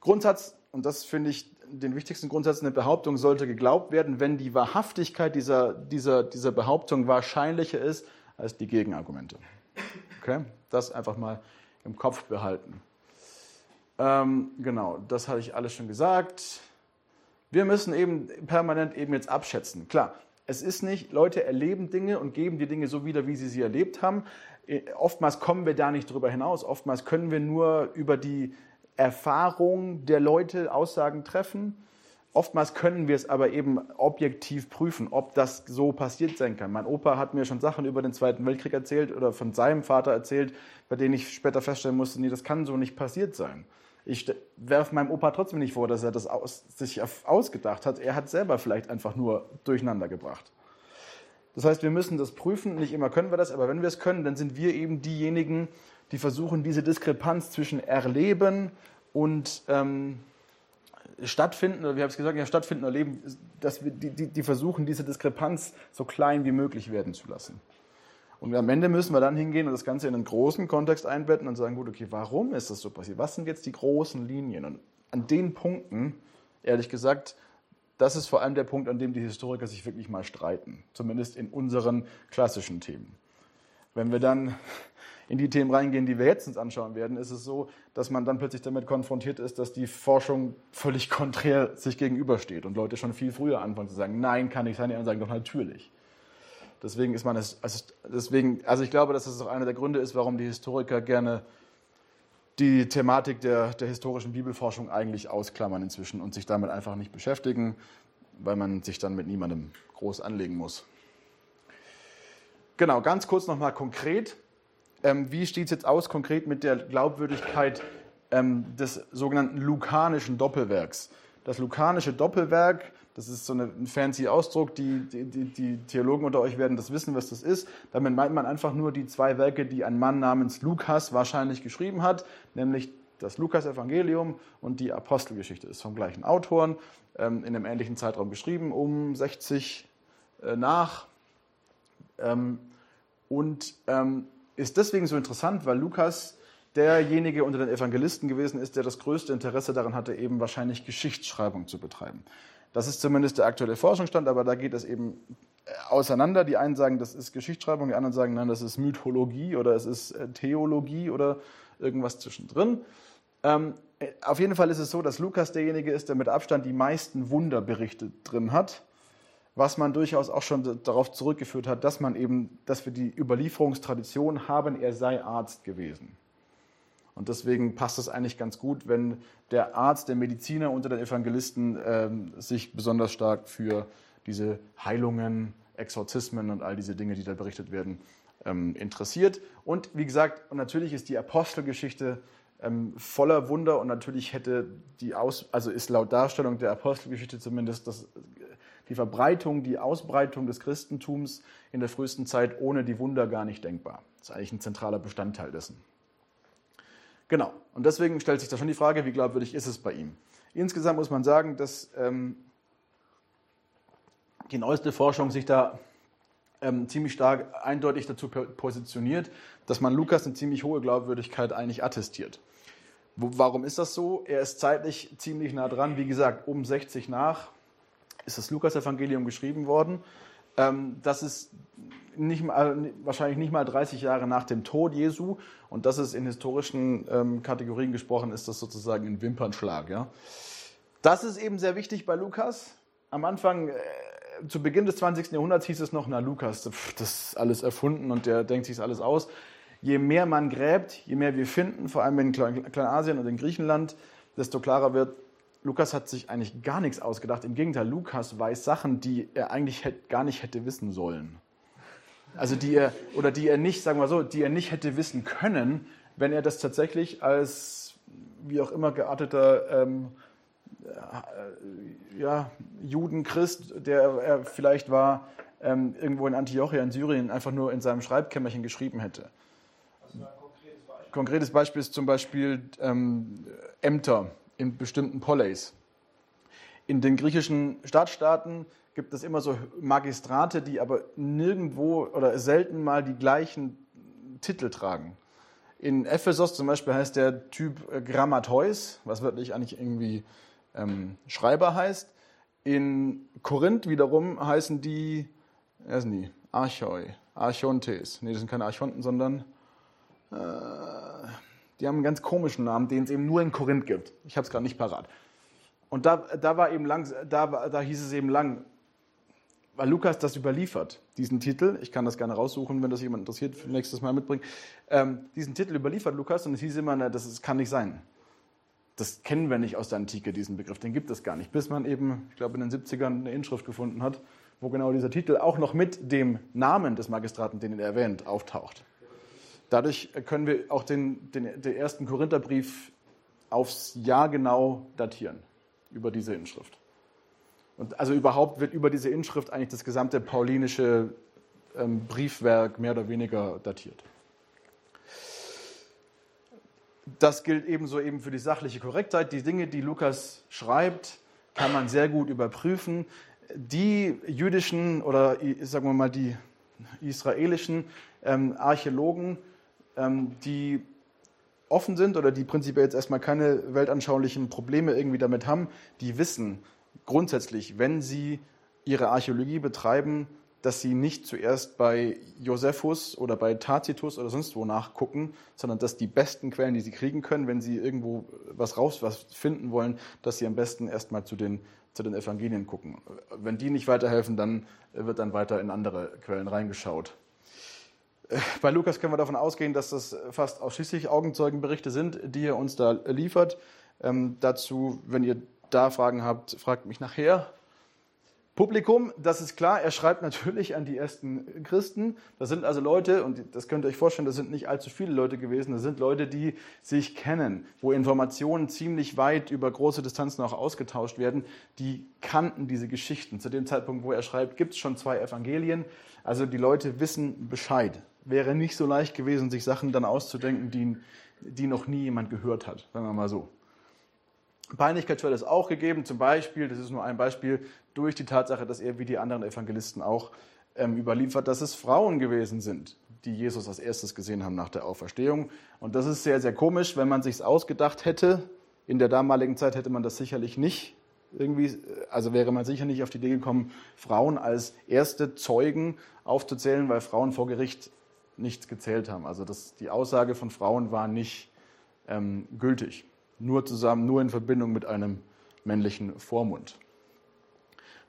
Grundsatz, und das finde ich den wichtigsten Grundsatz, eine Behauptung sollte geglaubt werden, wenn die Wahrhaftigkeit dieser, dieser, dieser Behauptung wahrscheinlicher ist als die Gegenargumente. Okay? Das einfach mal im Kopf behalten. Ähm, genau, das hatte ich alles schon gesagt. Wir müssen eben permanent eben jetzt abschätzen. Klar, es ist nicht, Leute erleben Dinge und geben die Dinge so wieder, wie sie sie erlebt haben. Äh, oftmals kommen wir da nicht drüber hinaus. Oftmals können wir nur über die Erfahrung der Leute Aussagen treffen. Oftmals können wir es aber eben objektiv prüfen, ob das so passiert sein kann. Mein Opa hat mir schon Sachen über den Zweiten Weltkrieg erzählt oder von seinem Vater erzählt, bei denen ich später feststellen musste, nee, das kann so nicht passiert sein. Ich werfe meinem Opa trotzdem nicht vor, dass er das aus, sich ausgedacht hat. Er hat selber vielleicht einfach nur durcheinander gebracht. Das heißt, wir müssen das prüfen. Nicht immer können wir das, aber wenn wir es können, dann sind wir eben diejenigen, die versuchen, diese Diskrepanz zwischen Erleben und ähm, Stattfinden, oder wie habe ich gesagt, ja, stattfinden oder leben, dass wir, die, die, die versuchen, diese Diskrepanz so klein wie möglich werden zu lassen. Und am Ende müssen wir dann hingehen und das Ganze in einen großen Kontext einbetten und sagen, gut, okay, warum ist das so passiert? Was sind jetzt die großen Linien? Und an den Punkten, ehrlich gesagt, das ist vor allem der Punkt, an dem die Historiker sich wirklich mal streiten. Zumindest in unseren klassischen Themen. Wenn wir dann in die Themen reingehen, die wir jetzt uns anschauen werden, ist es so, dass man dann plötzlich damit konfrontiert ist, dass die Forschung völlig konträr sich gegenübersteht und Leute schon viel früher anfangen zu sagen, nein, kann nicht sein, die anderen sagen doch natürlich. Deswegen ist man es, also deswegen, also ich glaube, dass das auch einer der Gründe ist, warum die Historiker gerne die Thematik der, der historischen Bibelforschung eigentlich ausklammern inzwischen und sich damit einfach nicht beschäftigen, weil man sich dann mit niemandem groß anlegen muss. Genau, ganz kurz nochmal konkret. Ähm, wie steht es jetzt aus konkret mit der Glaubwürdigkeit ähm, des sogenannten lukanischen Doppelwerks? Das lukanische Doppelwerk das ist so ein fancy Ausdruck, die, die, die, Theologen unter euch werden das wissen, was das ist. Damit meint man einfach nur die zwei Werke, die ein Mann namens Lukas wahrscheinlich geschrieben hat, nämlich das Lukas-Evangelium und die Apostelgeschichte ist vom gleichen Autoren, ähm, in einem ähnlichen Zeitraum geschrieben, um 60 äh, nach. Ähm, und ähm, ist deswegen so interessant, weil Lukas derjenige unter den Evangelisten gewesen ist, der das größte Interesse daran hatte, eben wahrscheinlich Geschichtsschreibung zu betreiben. Das ist zumindest der aktuelle Forschungsstand, aber da geht es eben äh, auseinander. Die einen sagen, das ist Geschichtsschreibung, die anderen sagen, nein, das ist Mythologie oder es ist äh, Theologie oder irgendwas zwischendrin. Ähm, äh, auf jeden Fall ist es so, dass Lukas derjenige ist, der mit Abstand die meisten Wunderberichte drin hat, was man durchaus auch schon darauf zurückgeführt hat, dass man eben, dass wir die Überlieferungstradition haben, er sei Arzt gewesen. Und deswegen passt es eigentlich ganz gut, wenn der Arzt, der Mediziner unter den Evangelisten ähm, sich besonders stark für diese Heilungen, Exorzismen und all diese Dinge, die da berichtet werden, ähm, interessiert. Und wie gesagt, natürlich ist die Apostelgeschichte ähm, voller Wunder und natürlich hätte die Aus, also ist laut Darstellung der Apostelgeschichte zumindest das, die Verbreitung, die Ausbreitung des Christentums in der frühesten Zeit ohne die Wunder gar nicht denkbar. Das ist eigentlich ein zentraler Bestandteil dessen. Genau. Und deswegen stellt sich da schon die Frage, wie glaubwürdig ist es bei ihm? Insgesamt muss man sagen, dass ähm, die neueste Forschung sich da ähm, ziemlich stark eindeutig dazu positioniert, dass man Lukas eine ziemlich hohe Glaubwürdigkeit eigentlich attestiert. Wo, warum ist das so? Er ist zeitlich ziemlich nah dran. Wie gesagt, um 60 nach ist das Lukas-Evangelium geschrieben worden. Ähm, das ist nicht mal, wahrscheinlich nicht mal 30 Jahre nach dem Tod Jesu. Und das ist in historischen ähm, Kategorien gesprochen, ist das sozusagen ein Wimpernschlag. Ja? Das ist eben sehr wichtig bei Lukas. Am Anfang, äh, zu Beginn des 20. Jahrhunderts hieß es noch, na Lukas, pff, das ist alles erfunden und der denkt sich alles aus. Je mehr man gräbt, je mehr wir finden, vor allem in Kleinasien und in Griechenland, desto klarer wird, Lukas hat sich eigentlich gar nichts ausgedacht. Im Gegenteil, Lukas weiß Sachen, die er eigentlich gar nicht hätte wissen sollen. Also die er, oder die er nicht, sagen wir so, die er nicht hätte wissen können, wenn er das tatsächlich als wie auch immer gearteter ähm, äh, ja, Judenchrist, der er vielleicht war, ähm, irgendwo in Antiochia in Syrien einfach nur in seinem Schreibkämmerchen geschrieben hätte. Konkretes Beispiel? Konkretes Beispiel ist zum Beispiel ähm, Ämter in bestimmten Polleis. In den griechischen Stadtstaaten gibt es immer so Magistrate, die aber nirgendwo oder selten mal die gleichen Titel tragen. In Ephesus zum Beispiel heißt der Typ äh, Grammateus, was wirklich eigentlich irgendwie ähm, Schreiber heißt. In Korinth wiederum heißen die, wer sind die? Archoi, Archontes. Nee, das sind keine Archonten, sondern äh, die haben einen ganz komischen Namen, den es eben nur in Korinth gibt. Ich habe es gerade nicht parat. Und da, da war eben lang, da, da hieß es eben lang, weil Lukas das überliefert, diesen Titel, ich kann das gerne raussuchen, wenn das jemand interessiert, nächstes Mal mitbringen, ähm, diesen Titel überliefert Lukas und es hieß immer, na, das ist, kann nicht sein. Das kennen wir nicht aus der Antike, diesen Begriff, den gibt es gar nicht, bis man eben, ich glaube in den 70ern eine Inschrift gefunden hat, wo genau dieser Titel auch noch mit dem Namen des Magistraten, den er erwähnt, auftaucht. Dadurch können wir auch den, den, den ersten Korintherbrief aufs Jahr genau datieren über diese Inschrift. Und also überhaupt wird über diese Inschrift eigentlich das gesamte paulinische ähm, Briefwerk mehr oder weniger datiert. Das gilt ebenso eben für die sachliche Korrektheit. Die Dinge, die Lukas schreibt, kann man sehr gut überprüfen. Die jüdischen oder sagen wir mal die israelischen ähm, Archäologen, ähm, die offen sind oder die prinzipiell jetzt erstmal keine weltanschaulichen Probleme irgendwie damit haben, die wissen, grundsätzlich, wenn Sie Ihre Archäologie betreiben, dass Sie nicht zuerst bei Josephus oder bei Tacitus oder sonst wo nachgucken, sondern dass die besten Quellen, die Sie kriegen können, wenn Sie irgendwo was raus, was finden wollen, dass Sie am besten erstmal zu den, zu den Evangelien gucken. Wenn die nicht weiterhelfen, dann wird dann weiter in andere Quellen reingeschaut. Bei Lukas können wir davon ausgehen, dass das fast ausschließlich Augenzeugenberichte sind, die er uns da liefert. Ähm, dazu, wenn ihr da Fragen habt, fragt mich nachher. Publikum, das ist klar, er schreibt natürlich an die ersten Christen. Das sind also Leute, und das könnt ihr euch vorstellen, das sind nicht allzu viele Leute gewesen, das sind Leute, die sich kennen, wo Informationen ziemlich weit über große Distanzen auch ausgetauscht werden. Die kannten diese Geschichten. Zu dem Zeitpunkt, wo er schreibt, gibt es schon zwei Evangelien. Also die Leute wissen Bescheid. Wäre nicht so leicht gewesen, sich Sachen dann auszudenken, die, die noch nie jemand gehört hat, sagen wir mal so. Peinlichkeitsschwelle ist auch gegeben, zum Beispiel, das ist nur ein Beispiel, durch die Tatsache, dass er wie die anderen Evangelisten auch ähm, überliefert, dass es Frauen gewesen sind, die Jesus als erstes gesehen haben nach der Auferstehung. Und das ist sehr, sehr komisch, wenn man sich ausgedacht hätte. In der damaligen Zeit hätte man das sicherlich nicht irgendwie, also wäre man sicher nicht auf die Idee gekommen, Frauen als erste Zeugen aufzuzählen, weil Frauen vor Gericht nichts gezählt haben. Also das, die Aussage von Frauen war nicht ähm, gültig nur zusammen, nur in Verbindung mit einem männlichen Vormund.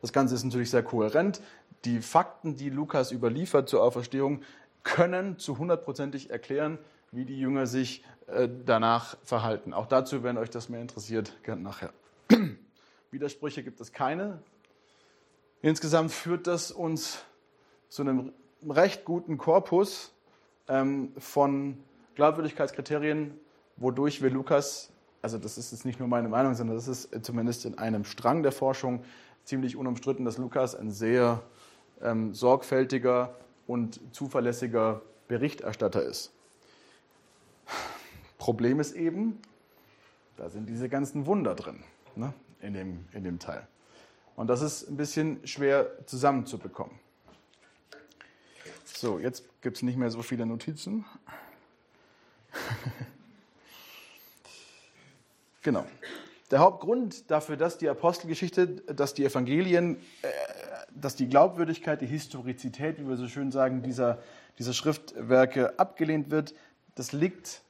Das Ganze ist natürlich sehr kohärent. Die Fakten, die Lukas überliefert zur Auferstehung, können zu hundertprozentig erklären, wie die Jünger sich äh, danach verhalten. Auch dazu, wenn euch das mehr interessiert, gerne nachher. Widersprüche gibt es keine. Insgesamt führt das uns zu einem recht guten Korpus ähm, von Glaubwürdigkeitskriterien, wodurch wir Lukas also das ist jetzt nicht nur meine Meinung, sondern das ist zumindest in einem Strang der Forschung ziemlich unumstritten, dass Lukas ein sehr ähm, sorgfältiger und zuverlässiger Berichterstatter ist. Problem ist eben, da sind diese ganzen Wunder drin ne, in, dem, in dem Teil. Und das ist ein bisschen schwer zusammenzubekommen. So, jetzt gibt es nicht mehr so viele Notizen. genau. Der Hauptgrund dafür, dass die Apostelgeschichte, dass die Evangelien, äh, dass die Glaubwürdigkeit, die Historizität, wie wir so schön sagen, dieser, dieser Schriftwerke abgelehnt wird, das liegt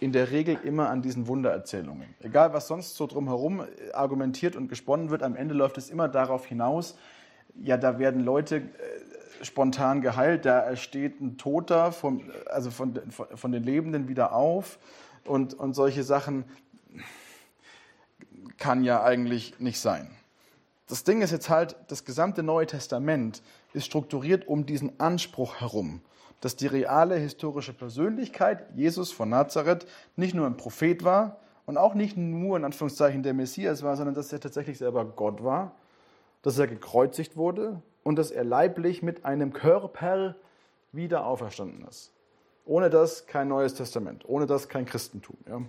in der Regel immer an diesen Wundererzählungen. Egal, was sonst so drumherum äh, argumentiert und gesponnen wird, am Ende läuft es immer darauf hinaus, ja, da werden Leute äh, spontan geheilt, da steht ein Toter vom, also von, von den Lebenden wieder auf und, und solche Sachen kann ja eigentlich nicht sein. Das Ding ist jetzt halt, das gesamte Neue Testament ist strukturiert um diesen Anspruch herum dass die reale historische Persönlichkeit, Jesus von Nazareth, nicht nur ein Prophet war und auch nicht nur in Anführungszeichen der Messias war, sondern dass er tatsächlich selber Gott war, dass er gekreuzigt wurde und dass er leiblich mit einem Körper wieder auferstanden ist. Ohne das kein Neues Testament, ohne das kein Christentum. Ja.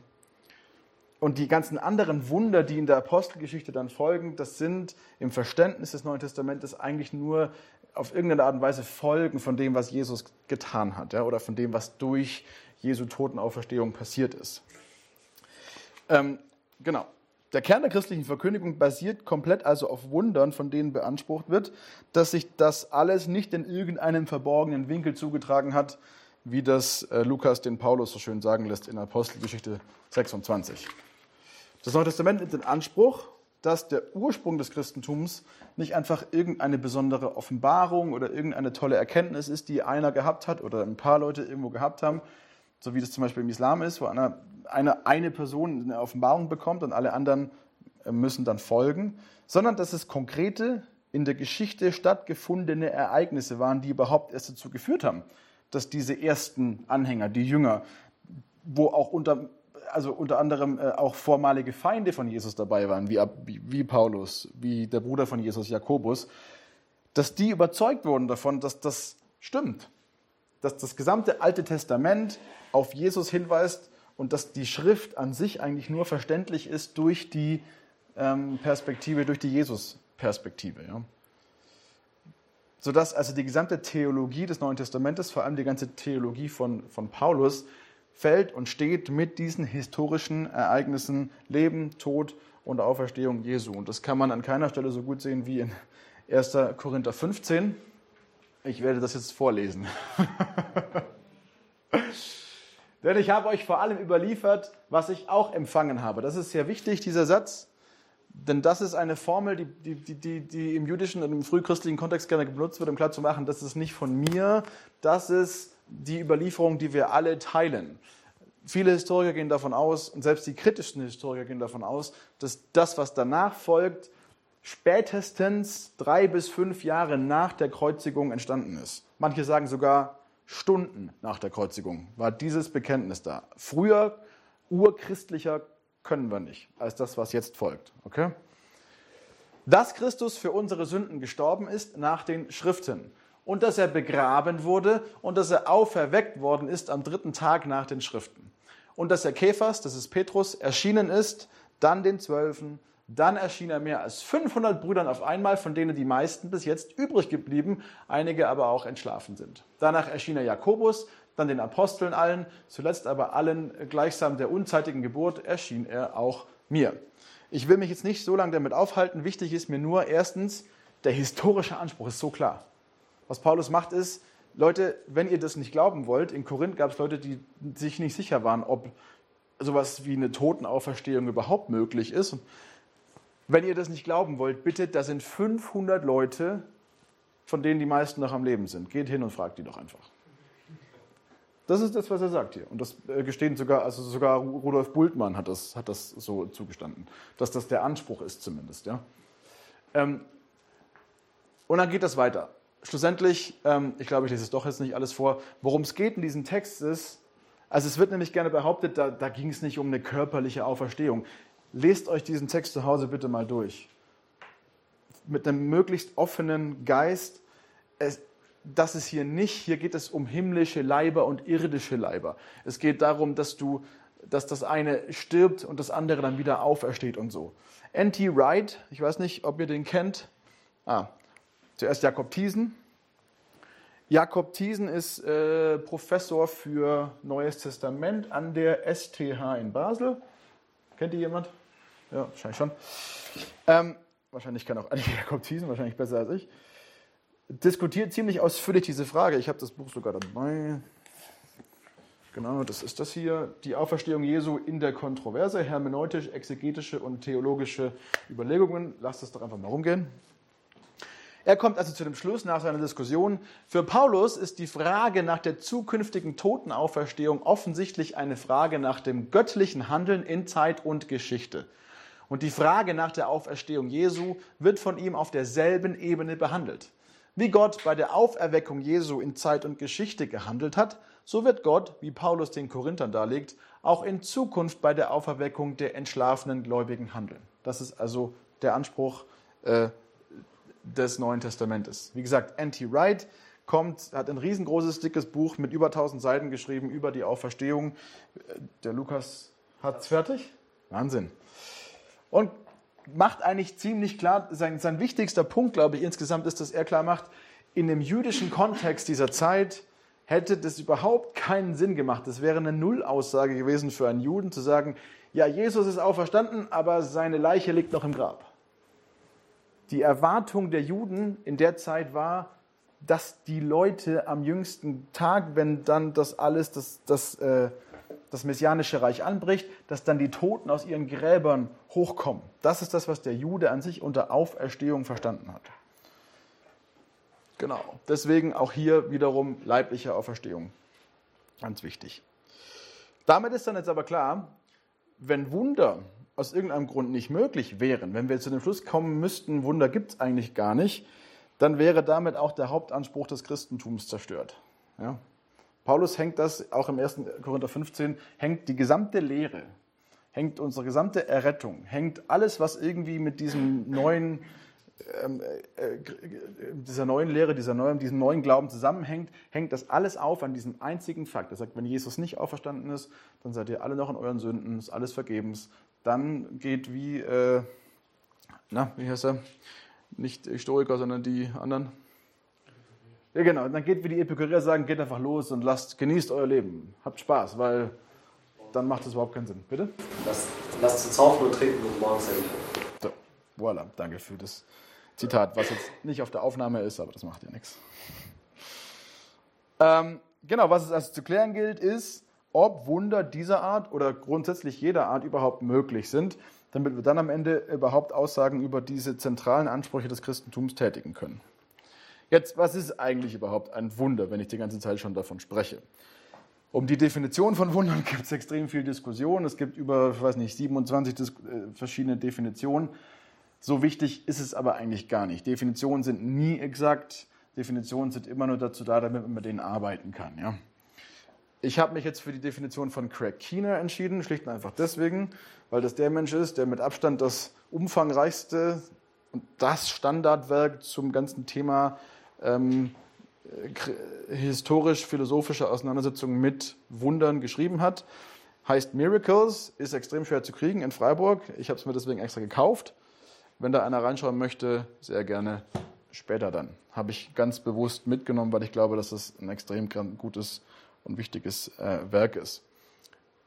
Und die ganzen anderen Wunder, die in der Apostelgeschichte dann folgen, das sind im Verständnis des Neuen Testamentes eigentlich nur auf irgendeine Art und Weise Folgen von dem, was Jesus getan hat, ja, oder von dem, was durch Jesu Totenauferstehung passiert ist. Ähm, genau. Der Kern der christlichen Verkündigung basiert komplett also auf Wundern, von denen beansprucht wird, dass sich das alles nicht in irgendeinem verborgenen Winkel zugetragen hat, wie das äh, Lukas den Paulus so schön sagen lässt in Apostelgeschichte 26. Das Neue Testament nimmt den Anspruch, dass der Ursprung des Christentums nicht einfach irgendeine besondere Offenbarung oder irgendeine tolle Erkenntnis ist, die einer gehabt hat oder ein paar Leute irgendwo gehabt haben, so wie das zum Beispiel im Islam ist, wo eine, eine, eine Person eine Offenbarung bekommt und alle anderen müssen dann folgen, sondern dass es konkrete, in der Geschichte stattgefundene Ereignisse waren, die überhaupt erst dazu geführt haben, dass diese ersten Anhänger, die Jünger, wo auch unter also unter anderem äh, auch vormalige Feinde von Jesus dabei waren, wie, wie Paulus, wie der Bruder von Jesus, Jakobus, dass die überzeugt wurden davon, dass das stimmt, dass das gesamte Alte Testament auf Jesus hinweist und dass die Schrift an sich eigentlich nur verständlich ist durch die ähm, Perspektive, durch die Jesus-Perspektive. Ja. Sodass also die gesamte Theologie des Neuen Testamentes, vor allem die ganze Theologie von, von Paulus, fällt und steht mit diesen historischen Ereignissen Leben, Tod und Auferstehung Jesu. Und das kann man an keiner Stelle so gut sehen wie in 1. Korinther 15. Ich werde das jetzt vorlesen. Denn ich habe euch vor allem überliefert, was ich auch empfangen habe. Das ist sehr wichtig, dieser Satz. Denn das ist eine Formel, die, die, die, die im jüdischen und im frühchristlichen Kontext gerne benutzt wird, um klarzumachen, das ist nicht von mir, das ist die Überlieferung, die wir alle teilen. Viele Historiker gehen davon aus, und selbst die kritischsten Historiker gehen davon aus, dass das, was danach folgt, spätestens drei bis fünf Jahre nach der Kreuzigung entstanden ist. Manche sagen sogar Stunden nach der Kreuzigung war dieses Bekenntnis da. Früher, urchristlicher können wir nicht, als das, was jetzt folgt. Okay? Dass Christus für unsere Sünden gestorben ist nach den Schriften und dass er begraben wurde und dass er auferweckt worden ist am dritten Tag nach den Schriften. Und dass er Kephas, das ist Petrus, erschienen ist, dann den Zwölfen, dann erschien er mehr als 500 Brüdern auf einmal, von denen die meisten bis jetzt übrig geblieben, einige aber auch entschlafen sind. Danach erschien er Jakobus, dann den Aposteln allen, zuletzt aber allen gleichsam der unzeitigen Geburt erschien er auch mir. Ich will mich jetzt nicht so lange damit aufhalten. Wichtig ist mir nur erstens, der historische Anspruch ist so klar. Was Paulus macht ist, Leute, wenn ihr das nicht glauben wollt, in Korinth gab es Leute, die sich nicht sicher waren, ob sowas wie eine Totenauferstehung überhaupt möglich ist. Und wenn ihr das nicht glauben wollt, bitte, da sind 500 Leute, von denen die meisten noch am Leben sind. Geht hin und fragt die doch einfach. Das ist das, was er sagt hier. Und das äh, gestehen sogar, also sogar Rudolf Bultmann hat das, hat das so zugestanden, dass das der Anspruch ist zumindest. Ja. Ähm, und dann geht das weiter schlussendlich, ähm, ich glaube, ich lese es doch jetzt nicht alles vor, worum es geht in diesem Text ist, also es wird nämlich gerne behauptet, da, da ging es nicht um eine körperliche Auferstehung. Lest euch diesen Text zu Hause bitte mal durch. Mit einem möglichst offenen Geist. Es, das ist hier nicht, hier geht es um himmlische Leiber und irdische Leiber. Es geht darum, dass du dass das eine stirbt und das andere dann wieder aufersteht und so. N.T. Wright, ich weiß nicht, ob ihr den kennt. Ah, zuerst Jakob Thiesen. Jakob Thiesen ist äh, Professor für Neues Testament an der STH in Basel. Kennt ihr jemand? Ja, wahrscheinlich schon. Ähm, wahrscheinlich kann auch Jakob Thiesen, wahrscheinlich besser als ich. Diskutiert ziemlich ausführlich diese Frage. Ich habe das Buch sogar dabei. Genau, das ist das hier. Die Auferstehung Jesu in der Kontroverse, hermeneutisch, exegetische und theologische Überlegungen. Lasst es doch einfach mal rumgehen. Er kommt also zu dem Schluss nach seiner Diskussion, für Paulus ist die Frage nach der zukünftigen Totenauferstehung offensichtlich eine Frage nach dem göttlichen Handeln in Zeit und Geschichte. Und die Frage nach der Auferstehung Jesu wird von ihm auf derselben Ebene behandelt. Wie Gott bei der Auferweckung Jesu in Zeit und Geschichte gehandelt hat, so wird Gott, wie Paulus den Korinthern darlegt, auch in Zukunft bei der Auferweckung der entschlafenen Gläubigen handeln. Das ist also der Anspruch äh, des Neuen Testamentes. Wie gesagt, N.T. Wright kommt, hat ein riesengroßes, dickes Buch mit über 1000 Seiten geschrieben über die Auferstehung. Der Lukas hat es fertig. Wahnsinn. Und macht eigentlich ziemlich klar, sein, sein wichtigster Punkt, glaube ich, insgesamt ist, dass er klar macht, in dem jüdischen Kontext dieser Zeit hätte das überhaupt keinen Sinn gemacht. Das wäre eine Nullaussage gewesen für einen Juden zu sagen, ja, Jesus ist auferstanden, aber seine Leiche liegt noch im Grab die Erwartung der Juden in der Zeit war, dass die Leute am jüngsten Tag, wenn dann das alles, das, das, äh, das messianische Reich anbricht, dass dann die Toten aus ihren Gräbern hochkommen. Das ist das, was der Jude an sich unter Auferstehung verstanden hat. Genau. Deswegen auch hier wiederum leibliche Auferstehung. Ganz wichtig. Damit ist dann jetzt aber klar, wenn Wunder aus irgendeinem Grund nicht möglich wären, wenn wir zu dem Schluss kommen müssten, Wunder gibt es eigentlich gar nicht, dann wäre damit auch der Hauptanspruch des Christentums zerstört. Ja? Paulus hängt das, auch im 1. Korinther 15, hängt die gesamte Lehre, hängt unsere gesamte Errettung, hängt alles, was irgendwie mit diesem neuen, ähm, äh, äh dieser neuen Lehre, dieser neuen, diesem neuen Glauben zusammenhängt, hängt das alles auf an diesem einzigen Fakt. Er sagt, wenn Jesus nicht auferstanden ist, dann seid ihr alle noch in euren Sünden, ist alles vergebens, dann geht wie, äh, na, wie heißt er? Nicht Historiker, sondern die anderen. Ja, genau. Dann geht wie die Epikureer sagen, geht einfach los und lasst, genießt euer Leben. Habt Spaß, weil dann macht es überhaupt keinen Sinn. Bitte? Lasst, lasst zu saufen und trinken und morgens. So, voilà. Danke für das Zitat, was jetzt nicht auf der Aufnahme ist, aber das macht ja nichts. Ähm, genau, was es also zu klären gilt, ist, ob Wunder dieser Art oder grundsätzlich jeder Art überhaupt möglich sind, damit wir dann am Ende überhaupt Aussagen über diese zentralen Ansprüche des Christentums tätigen können. Jetzt, was ist eigentlich überhaupt ein Wunder, wenn ich die ganze Zeit schon davon spreche? Um die Definition von Wundern gibt es extrem viel Diskussion. Es gibt über, ich weiß nicht, 27 Dis äh, verschiedene Definitionen. So wichtig ist es aber eigentlich gar nicht. Definitionen sind nie exakt. Definitionen sind immer nur dazu da, damit man mit denen arbeiten kann. Ja? Ich habe mich jetzt für die Definition von Craig Keener entschieden, schlicht und einfach deswegen, weil das der Mensch ist, der mit Abstand das umfangreichste und das Standardwerk zum ganzen Thema ähm, historisch-philosophische Auseinandersetzung mit Wundern geschrieben hat. Heißt Miracles, ist extrem schwer zu kriegen in Freiburg. Ich habe es mir deswegen extra gekauft. Wenn da einer reinschauen möchte, sehr gerne später dann. Habe ich ganz bewusst mitgenommen, weil ich glaube, dass es ein extrem gutes und wichtiges äh, Werk ist.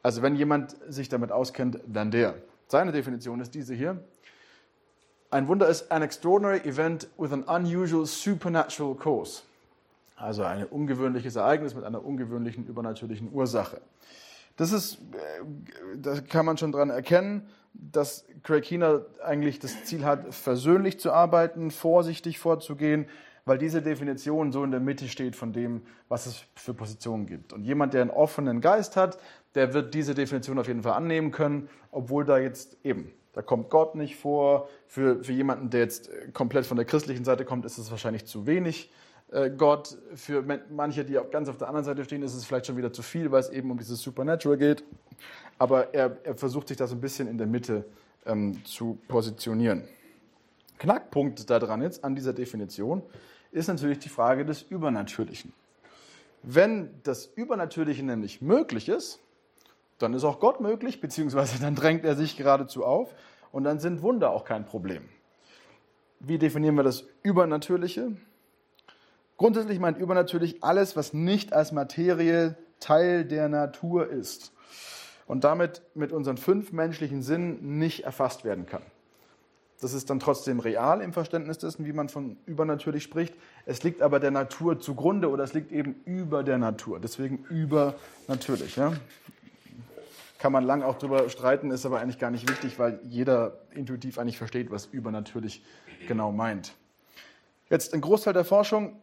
Also wenn jemand sich damit auskennt, dann der. Seine Definition ist diese hier. Ein Wunder ist an extraordinary event with an unusual supernatural cause. Also ein ungewöhnliches Ereignis mit einer ungewöhnlichen übernatürlichen Ursache. Das ist, äh, da kann man schon dran erkennen, dass Craig Keener eigentlich das Ziel hat, versöhnlich zu arbeiten, vorsichtig vorzugehen, weil diese Definition so in der Mitte steht von dem, was es für Positionen gibt. Und jemand, der einen offenen Geist hat, der wird diese Definition auf jeden Fall annehmen können, obwohl da jetzt eben, da kommt Gott nicht vor. Für, für jemanden, der jetzt komplett von der christlichen Seite kommt, ist es wahrscheinlich zu wenig. Äh, Gott, für manche, die ganz auf der anderen Seite stehen, ist es vielleicht schon wieder zu viel, weil es eben um dieses Supernatural geht. Aber er, er versucht sich da so ein bisschen in der Mitte ähm, zu positionieren. Knackpunkt daran jetzt an dieser Definition ist natürlich die Frage des Übernatürlichen. Wenn das Übernatürliche nämlich möglich ist dann ist auch Gott möglich, beziehungsweise dann drängt er sich geradezu auf und dann sind Wunder auch kein Problem. Wie definieren wir das Übernatürliche? Grundsätzlich meint übernatürlich alles, was nicht als Materie Teil der Natur ist und damit mit unseren fünf menschlichen Sinnen nicht erfasst werden kann. Das ist dann trotzdem real im Verständnis dessen, wie man von übernatürlich spricht. Es liegt aber der Natur zugrunde oder es liegt eben über der Natur. Deswegen übernatürlich. Ja? Kann man lang auch darüber streiten, ist aber eigentlich gar nicht wichtig, weil jeder intuitiv eigentlich versteht, was übernatürlich genau meint. Jetzt ein Großteil der Forschung,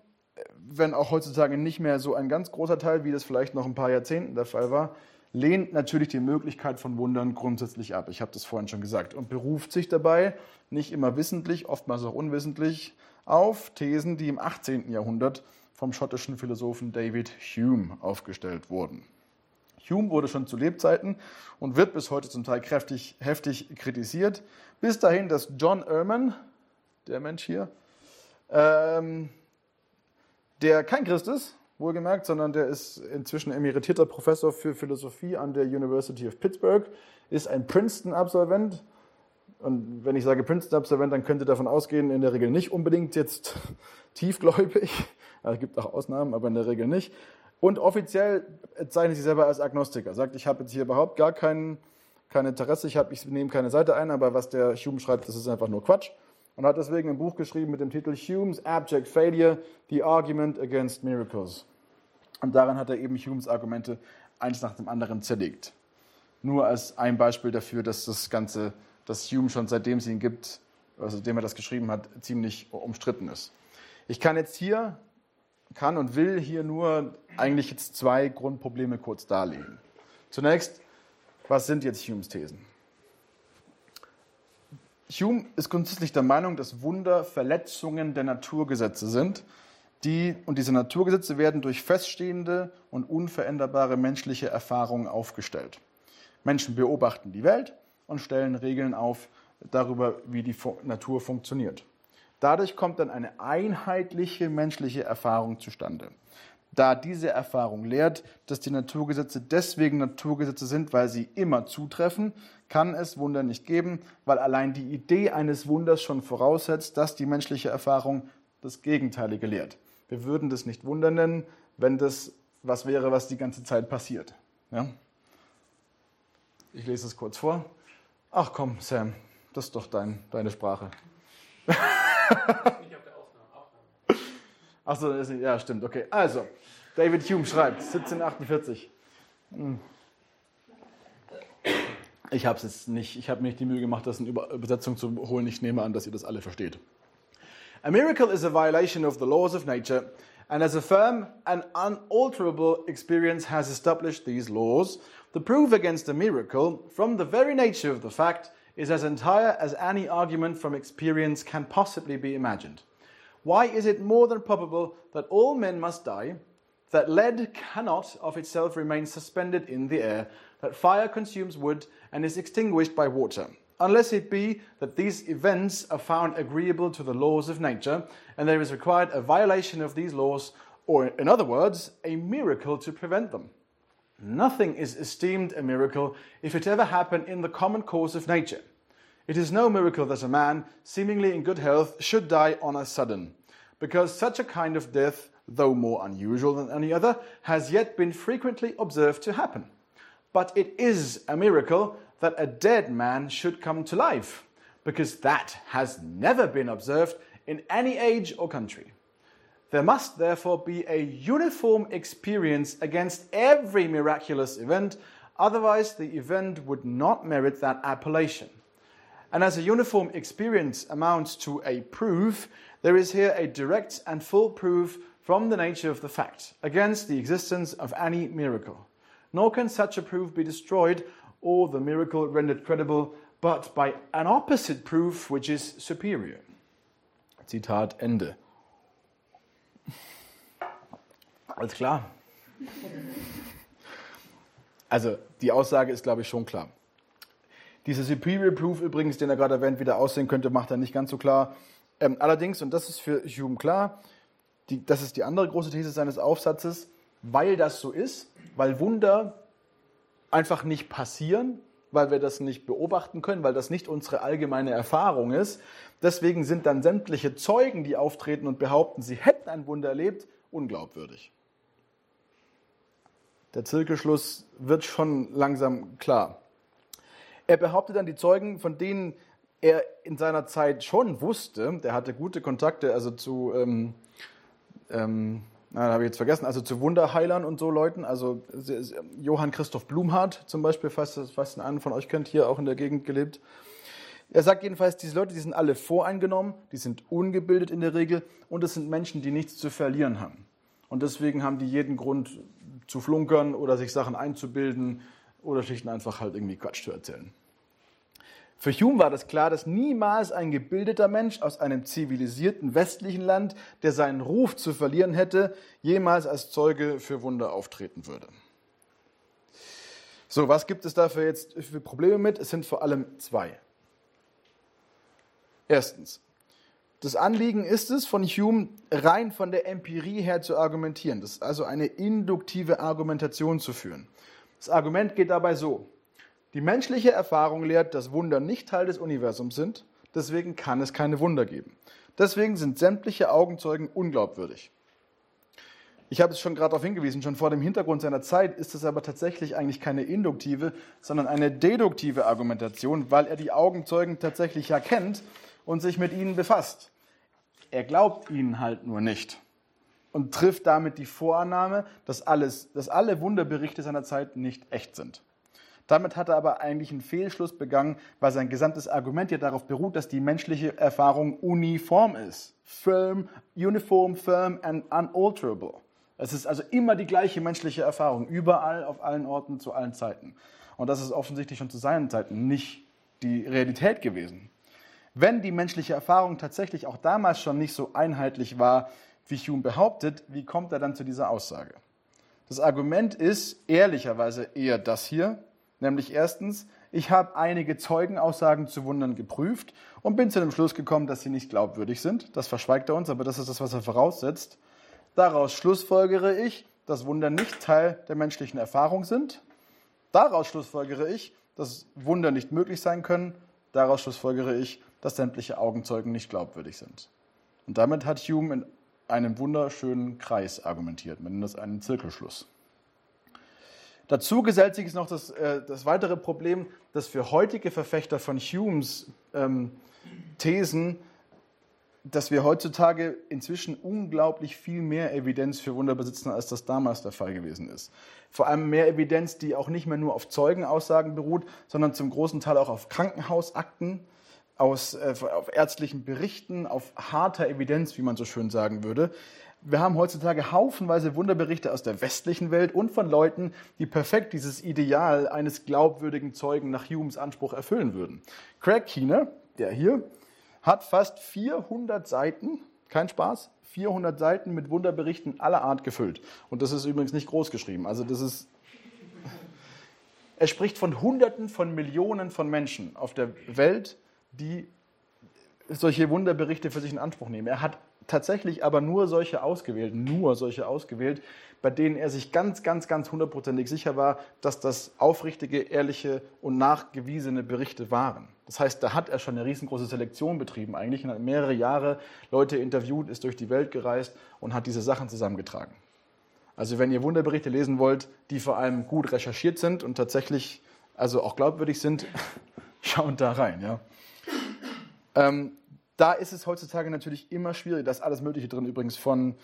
wenn auch heutzutage nicht mehr so ein ganz großer Teil, wie das vielleicht noch ein paar Jahrzehnten der Fall war, lehnt natürlich die Möglichkeit von Wundern grundsätzlich ab. Ich habe das vorhin schon gesagt. Und beruft sich dabei, nicht immer wissentlich, oftmals auch unwissentlich, auf Thesen, die im 18. Jahrhundert vom schottischen Philosophen David Hume aufgestellt wurden. Hume wurde schon zu Lebzeiten und wird bis heute zum Teil kräftig, heftig kritisiert, bis dahin, dass John Ehrman, der Mensch hier, ähm, der kein Christ ist, wohlgemerkt, sondern der ist inzwischen emeritierter Professor für Philosophie an der University of Pittsburgh, ist ein Princeton-Absolvent. Und wenn ich sage Princeton-Absolvent, dann könnt ihr davon ausgehen, in der Regel nicht unbedingt jetzt tiefgläubig. Es gibt auch Ausnahmen, aber in der Regel nicht. Und offiziell zeichnet sich selber als Agnostiker. Sagt, ich habe jetzt hier überhaupt gar kein, kein Interesse, ich, hab, ich nehme keine Seite ein, aber was der Hume schreibt, das ist einfach nur Quatsch und hat deswegen ein Buch geschrieben mit dem Titel Hume's Abject Failure, The Argument Against Miracles. Und darin hat er eben Humes Argumente eins nach dem anderen zerlegt. Nur als ein Beispiel dafür, dass das Ganze, dass Hume schon seitdem es ihn gibt, also seitdem er das geschrieben hat, ziemlich umstritten ist. Ich kann jetzt hier, kann und will hier nur eigentlich jetzt zwei Grundprobleme kurz darlegen. Zunächst, was sind jetzt Humes Thesen? Hume ist grundsätzlich der Meinung, dass Wunder Verletzungen der Naturgesetze sind. Die, und diese Naturgesetze werden durch feststehende und unveränderbare menschliche Erfahrungen aufgestellt. Menschen beobachten die Welt und stellen Regeln auf darüber, wie die Natur funktioniert. Dadurch kommt dann eine einheitliche menschliche Erfahrung zustande. Da diese Erfahrung lehrt, dass die Naturgesetze deswegen Naturgesetze sind, weil sie immer zutreffen, kann es Wunder nicht geben, weil allein die Idee eines Wunders schon voraussetzt, dass die menschliche Erfahrung das Gegenteilige lehrt. Wir würden das nicht Wunder nennen, wenn das was wäre, was die ganze Zeit passiert. Ja? Ich lese es kurz vor. Ach komm, Sam, das ist doch dein, deine Sprache. Achso, ja, stimmt, okay. Also, David Hume schreibt, 1748. Ich habe es nicht, ich habe mir nicht die Mühe gemacht, das in Übersetzung zu holen. Ich nehme an, dass ihr das alle versteht. A miracle is a violation of the laws of nature, and as a firm and unalterable experience has established these laws, the proof against a miracle, from the very nature of the fact, is as entire as any argument from experience can possibly be imagined. Why is it more than probable that all men must die, that lead cannot of itself remain suspended in the air, that fire consumes wood and is extinguished by water, unless it be that these events are found agreeable to the laws of nature, and there is required a violation of these laws, or, in other words, a miracle to prevent them. Nothing is esteemed a miracle if it ever happen in the common course of nature. It is no miracle that a man, seemingly in good health, should die on a sudden, because such a kind of death, though more unusual than any other, has yet been frequently observed to happen. But it is a miracle that a dead man should come to life, because that has never been observed in any age or country. There must therefore be a uniform experience against every miraculous event, otherwise, the event would not merit that appellation. And as a uniform experience amounts to a proof, there is here a direct and full proof from the nature of the fact against the existence of any miracle. Nor can such a proof be destroyed or the miracle rendered credible, but by an opposite proof which is superior. Zitat Ende. Alles klar. Also die Aussage ist, glaube ich, schon klar. Dieser Superior Proof übrigens, den er gerade erwähnt, wie der aussehen könnte, macht er nicht ganz so klar. Ähm, allerdings, und das ist für Hume klar, die, das ist die andere große These seines Aufsatzes, weil das so ist, weil Wunder einfach nicht passieren, weil wir das nicht beobachten können, weil das nicht unsere allgemeine Erfahrung ist. Deswegen sind dann sämtliche Zeugen, die auftreten und behaupten, sie hätten ein Wunder erlebt, unglaubwürdig. Der Zirkelschluss wird schon langsam klar. Er behauptet dann, die Zeugen, von denen er in seiner Zeit schon wusste, der hatte gute Kontakte, also zu, ähm, ähm, na, habe ich jetzt vergessen, also zu Wunderheilern und so Leuten, also Johann Christoph Blumhardt zum Beispiel, falls, falls einen von euch kennt, hier auch in der Gegend gelebt. Er sagt jedenfalls, diese Leute, die sind alle voreingenommen, die sind ungebildet in der Regel und es sind Menschen, die nichts zu verlieren haben. Und deswegen haben die jeden Grund zu flunkern oder sich Sachen einzubilden oder schlicht und einfach halt irgendwie Quatsch zu erzählen. Für Hume war das klar, dass niemals ein gebildeter Mensch aus einem zivilisierten westlichen Land, der seinen Ruf zu verlieren hätte, jemals als Zeuge für Wunder auftreten würde. So, was gibt es dafür jetzt für Probleme mit? Es sind vor allem zwei. Erstens, das Anliegen ist es, von Hume rein von der Empirie her zu argumentieren. Das ist also eine induktive Argumentation zu führen. Das Argument geht dabei so. Die menschliche Erfahrung lehrt, dass Wunder nicht Teil des Universums sind, deswegen kann es keine Wunder geben. Deswegen sind sämtliche Augenzeugen unglaubwürdig. Ich habe es schon gerade darauf hingewiesen, schon vor dem Hintergrund seiner Zeit ist es aber tatsächlich eigentlich keine induktive, sondern eine deduktive Argumentation, weil er die Augenzeugen tatsächlich ja kennt und sich mit ihnen befasst. Er glaubt ihnen halt nur nicht und trifft damit die Vorannahme, dass, alles, dass alle Wunderberichte seiner Zeit nicht echt sind. Damit hat er aber eigentlich einen Fehlschluss begangen, weil sein gesamtes Argument ja darauf beruht, dass die menschliche Erfahrung uniform ist. Firm, uniform, firm and unalterable. Es ist also immer die gleiche menschliche Erfahrung, überall, auf allen Orten, zu allen Zeiten. Und das ist offensichtlich schon zu seinen Zeiten nicht die Realität gewesen. Wenn die menschliche Erfahrung tatsächlich auch damals schon nicht so einheitlich war, wie Hume behauptet, wie kommt er dann zu dieser Aussage? Das Argument ist ehrlicherweise eher das hier, nämlich erstens, ich habe einige Zeugenaussagen zu Wundern geprüft und bin zu dem Schluss gekommen, dass sie nicht glaubwürdig sind. Das verschweigt er uns, aber das ist das, was er voraussetzt. Daraus schlussfolgere ich, dass Wunder nicht Teil der menschlichen Erfahrung sind. Daraus schlussfolgere ich, dass Wunder nicht möglich sein können. Daraus schlussfolgere ich, dass sämtliche Augenzeugen nicht glaubwürdig sind. Und damit hat Hume in einem wunderschönen Kreis argumentiert. Man nennt das einen Zirkelschluss. Dazu gesellt sich noch das, äh, das weitere Problem, dass für heutige Verfechter von Humes ähm, Thesen, dass wir heutzutage inzwischen unglaublich viel mehr Evidenz für Wunder besitzen, als das damals der Fall gewesen ist. Vor allem mehr Evidenz, die auch nicht mehr nur auf Zeugenaussagen beruht, sondern zum großen Teil auch auf Krankenhausakten, aus, äh, auf ärztlichen Berichten, auf harter Evidenz, wie man so schön sagen würde. Wir haben heutzutage haufenweise Wunderberichte aus der westlichen Welt und von Leuten, die perfekt dieses Ideal eines glaubwürdigen Zeugen nach Humes Anspruch erfüllen würden. Craig Keener, der hier, hat fast 400 Seiten, kein Spaß, 400 Seiten mit Wunderberichten aller Art gefüllt. Und das ist übrigens nicht groß geschrieben. Also das ist er spricht von Hunderten von Millionen von Menschen auf der Welt, die solche Wunderberichte für sich in Anspruch nehmen. Er hat tatsächlich aber nur solche ausgewählt, nur solche ausgewählt, bei denen er sich ganz, ganz, ganz hundertprozentig sicher war, dass das aufrichtige, ehrliche und nachgewiesene Berichte waren. Das heißt, da hat er schon eine riesengroße Selektion betrieben eigentlich und hat mehrere Jahre Leute interviewt, ist durch die Welt gereist und hat diese Sachen zusammengetragen. Also wenn ihr Wunderberichte lesen wollt, die vor allem gut recherchiert sind und tatsächlich also auch glaubwürdig sind, schaut da rein. Ja. Ähm, da ist es heutzutage natürlich immer schwierig. Da ist alles Mögliche drin, übrigens von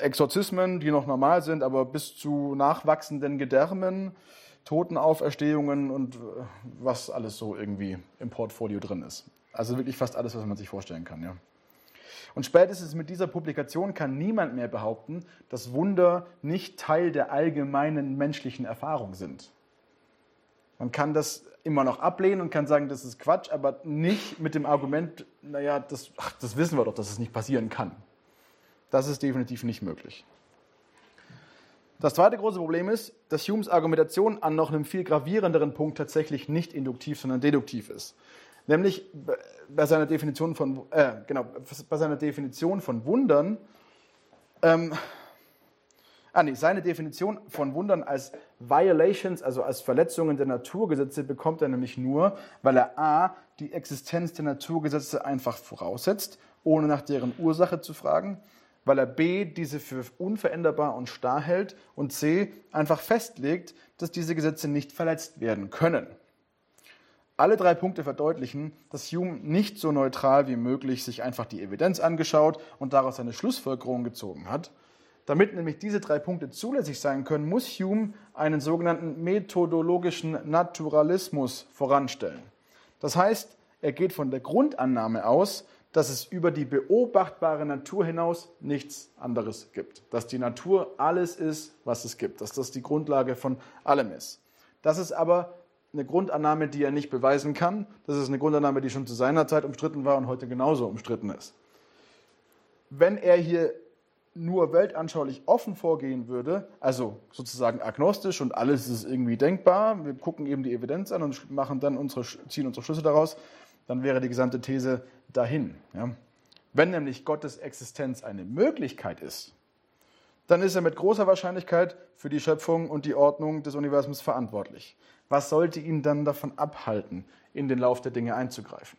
Exorzismen, die noch normal sind, aber bis zu nachwachsenden Gedärmen, Totenauferstehungen und äh, was alles so irgendwie im Portfolio drin ist. Also wirklich fast alles, was man sich vorstellen kann. Ja. Und spätestens mit dieser Publikation kann niemand mehr behaupten, dass Wunder nicht Teil der allgemeinen menschlichen Erfahrung sind. Man kann das immer noch ablehnen und kann sagen, das ist Quatsch, aber nicht mit dem Argument, naja, das, ach, das wissen wir doch, dass es nicht passieren kann. Das ist definitiv nicht möglich. Das zweite große Problem ist, dass Humes Argumentation an noch einem viel gravierenderen Punkt tatsächlich nicht induktiv, sondern deduktiv ist. Nämlich bei seiner Definition von, äh, genau, bei seiner Definition von Wundern ähm, ah nee, seine Definition von Wundern als Violations, also als Verletzungen der Naturgesetze, bekommt er nämlich nur, weil er a. die Existenz der Naturgesetze einfach voraussetzt, ohne nach deren Ursache zu fragen, weil er b. diese für unveränderbar und starr hält und c. einfach festlegt, dass diese Gesetze nicht verletzt werden können. Alle drei Punkte verdeutlichen, dass Hume nicht so neutral wie möglich sich einfach die Evidenz angeschaut und daraus seine Schlussfolgerung gezogen hat. Damit nämlich diese drei Punkte zulässig sein können, muss Hume einen sogenannten methodologischen Naturalismus voranstellen. Das heißt, er geht von der Grundannahme aus, dass es über die beobachtbare Natur hinaus nichts anderes gibt. Dass die Natur alles ist, was es gibt. Dass das die Grundlage von allem ist. Das ist aber eine Grundannahme, die er nicht beweisen kann. Das ist eine Grundannahme, die schon zu seiner Zeit umstritten war und heute genauso umstritten ist. Wenn er hier nur weltanschaulich offen vorgehen würde, also sozusagen agnostisch und alles ist irgendwie denkbar, wir gucken eben die Evidenz an und machen dann unsere, ziehen unsere Schlüsse daraus, dann wäre die gesamte These dahin. Ja. Wenn nämlich Gottes Existenz eine Möglichkeit ist, dann ist er mit großer Wahrscheinlichkeit für die Schöpfung und die Ordnung des Universums verantwortlich. Was sollte ihn dann davon abhalten, in den Lauf der Dinge einzugreifen?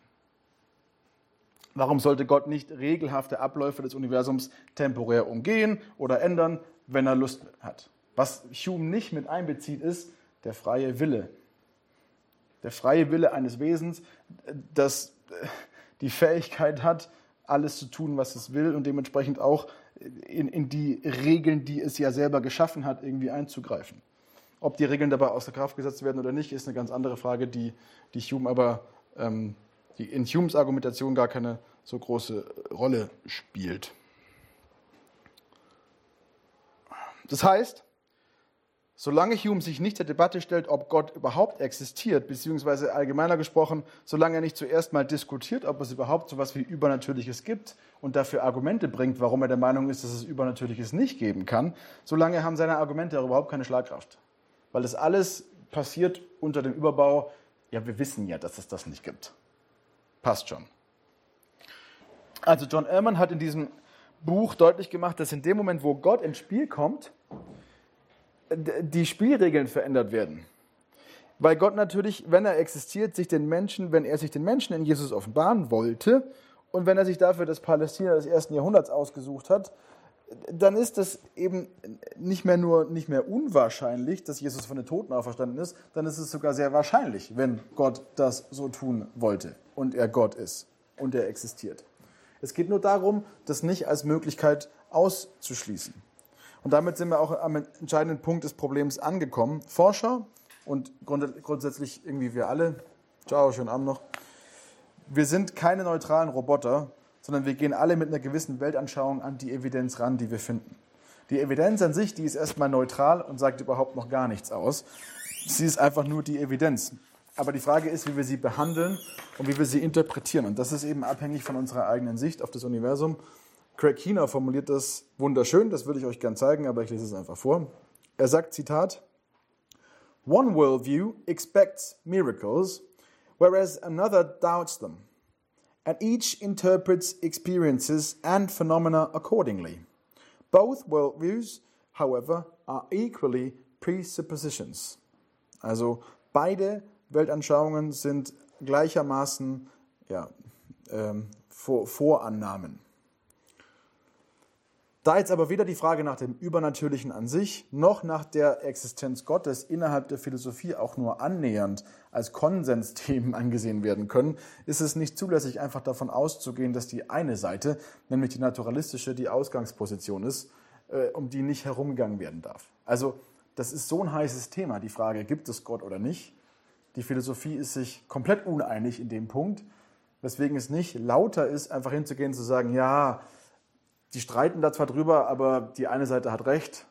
Warum sollte Gott nicht regelhafte Abläufe des Universums temporär umgehen oder ändern, wenn er Lust hat? Was Hume nicht mit einbezieht, ist der freie Wille. Der freie Wille eines Wesens, das die Fähigkeit hat, alles zu tun, was es will und dementsprechend auch in, in die Regeln, die es ja selber geschaffen hat, irgendwie einzugreifen. Ob die Regeln dabei außer Kraft gesetzt werden oder nicht, ist eine ganz andere Frage, die, die Hume aber ähm, die in Humes Argumentation gar keine so große Rolle spielt. Das heißt, solange Hume sich nicht der Debatte stellt, ob Gott überhaupt existiert, beziehungsweise allgemeiner gesprochen, solange er nicht zuerst mal diskutiert, ob es überhaupt so etwas wie Übernatürliches gibt und dafür Argumente bringt, warum er der Meinung ist, dass es Übernatürliches nicht geben kann, solange haben seine Argumente auch überhaupt keine Schlagkraft. Weil das alles passiert unter dem Überbau, ja, wir wissen ja, dass es das nicht gibt. Passt schon. Also John Ehrman hat in diesem Buch deutlich gemacht, dass in dem Moment, wo Gott ins Spiel kommt, die Spielregeln verändert werden. Weil Gott natürlich, wenn er existiert, sich den Menschen, wenn er sich den Menschen in Jesus offenbaren wollte und wenn er sich dafür das Palästina des ersten Jahrhunderts ausgesucht hat, dann ist es eben nicht mehr nur nicht mehr unwahrscheinlich, dass Jesus von den Toten auferstanden ist, dann ist es sogar sehr wahrscheinlich, wenn Gott das so tun wollte und er Gott ist und er existiert. Es geht nur darum, das nicht als Möglichkeit auszuschließen. Und damit sind wir auch am entscheidenden Punkt des Problems angekommen. Forscher und grundsätzlich irgendwie wir alle, ciao, schönen Abend noch, wir sind keine neutralen Roboter, sondern wir gehen alle mit einer gewissen Weltanschauung an die Evidenz ran, die wir finden. Die Evidenz an sich, die ist erstmal neutral und sagt überhaupt noch gar nichts aus. Sie ist einfach nur die Evidenz. Aber die Frage ist, wie wir sie behandeln und wie wir sie interpretieren. Und das ist eben abhängig von unserer eigenen Sicht auf das Universum. Craig Keener formuliert das wunderschön, das würde ich euch gern zeigen, aber ich lese es einfach vor. Er sagt, Zitat, One worldview expects miracles, whereas another doubts them and each interprets experiences and phenomena accordingly. Both worldviews, however, are equally presuppositions. Also beide Weltanschauungen sind gleichermaßen ja, ähm, Vor Vorannahmen. Da jetzt aber weder die Frage nach dem Übernatürlichen an sich noch nach der Existenz Gottes innerhalb der Philosophie auch nur annähernd als Konsensthemen angesehen werden können, ist es nicht zulässig, einfach davon auszugehen, dass die eine Seite, nämlich die naturalistische, die Ausgangsposition ist, äh, um die nicht herumgegangen werden darf. Also das ist so ein heißes Thema, die Frage, gibt es Gott oder nicht? Die Philosophie ist sich komplett uneinig in dem Punkt, weswegen es nicht lauter ist, einfach hinzugehen und zu sagen, ja, die streiten da zwar drüber, aber die eine Seite hat recht.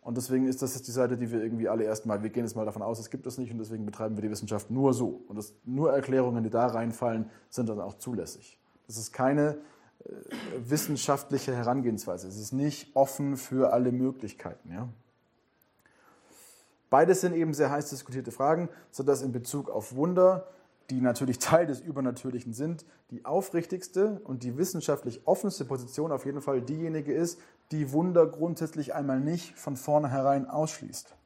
Und deswegen ist das jetzt die Seite, die wir irgendwie alle erstmal, wir gehen jetzt mal davon aus, es gibt es nicht und deswegen betreiben wir die Wissenschaft nur so. Und das, nur Erklärungen, die da reinfallen, sind dann auch zulässig. Das ist keine äh, wissenschaftliche Herangehensweise. Es ist nicht offen für alle Möglichkeiten. Ja? Beides sind eben sehr heiß diskutierte Fragen, sodass in Bezug auf Wunder die natürlich Teil des Übernatürlichen sind, die aufrichtigste und die wissenschaftlich offenste Position auf jeden Fall diejenige ist, die Wunder grundsätzlich einmal nicht von vornherein ausschließt.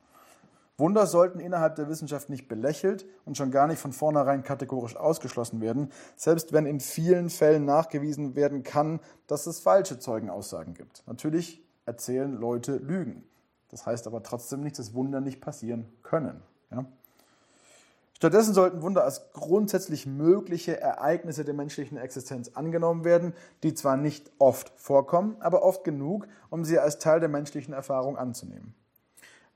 Wunder sollten innerhalb der Wissenschaft nicht belächelt und schon gar nicht von vornherein kategorisch ausgeschlossen werden, selbst wenn in vielen Fällen nachgewiesen werden kann, dass es falsche Zeugenaussagen gibt. Natürlich erzählen Leute Lügen. Das heißt aber trotzdem nicht, dass Wunder nicht passieren können. Ja? Stattdessen sollten Wunder als grundsätzlich mögliche Ereignisse der menschlichen Existenz angenommen werden, die zwar nicht oft vorkommen, aber oft genug, um sie als Teil der menschlichen Erfahrung anzunehmen.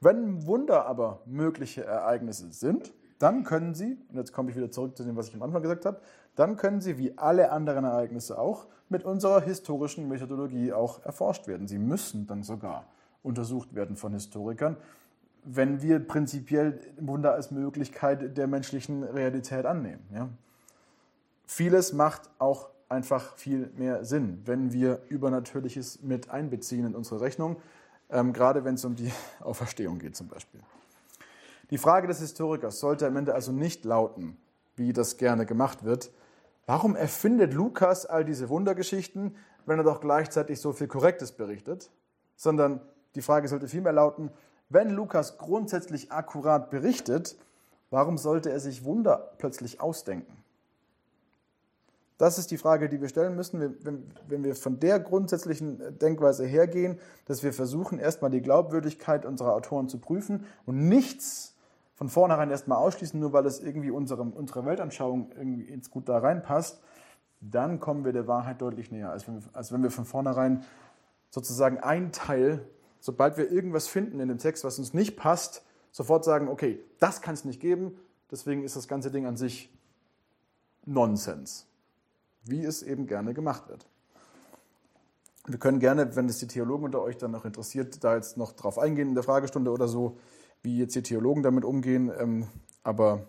Wenn Wunder aber mögliche Ereignisse sind, dann können sie, und jetzt komme ich wieder zurück zu dem, was ich am Anfang gesagt habe, dann können sie wie alle anderen Ereignisse auch mit unserer historischen Methodologie auch erforscht werden. Sie müssen dann sogar untersucht werden von Historikern, wenn wir prinzipiell Wunder als Möglichkeit der menschlichen Realität annehmen. Ja? Vieles macht auch einfach viel mehr Sinn, wenn wir Übernatürliches mit einbeziehen in unsere Rechnung, ähm, gerade wenn es um die Auferstehung geht zum Beispiel. Die Frage des Historikers sollte am Ende also nicht lauten, wie das gerne gemacht wird, warum erfindet Lukas all diese Wundergeschichten, wenn er doch gleichzeitig so viel Korrektes berichtet, sondern die Frage sollte vielmehr lauten, wenn Lukas grundsätzlich akkurat berichtet, warum sollte er sich Wunder plötzlich ausdenken? Das ist die Frage, die wir stellen müssen, wenn wir von der grundsätzlichen Denkweise hergehen, dass wir versuchen, erstmal die Glaubwürdigkeit unserer Autoren zu prüfen und nichts von vornherein erstmal ausschließen, nur weil es irgendwie unsere, unsere Weltanschauung irgendwie ins gut da reinpasst, dann kommen wir der Wahrheit deutlich näher, als wenn, als wenn wir von vornherein sozusagen ein Teil sobald wir irgendwas finden in dem Text, was uns nicht passt, sofort sagen, okay, das kann es nicht geben, deswegen ist das ganze Ding an sich Nonsens, wie es eben gerne gemacht wird. Wir können gerne, wenn es die Theologen unter euch dann noch interessiert, da jetzt noch drauf eingehen in der Fragestunde oder so, wie jetzt die Theologen damit umgehen, ähm, aber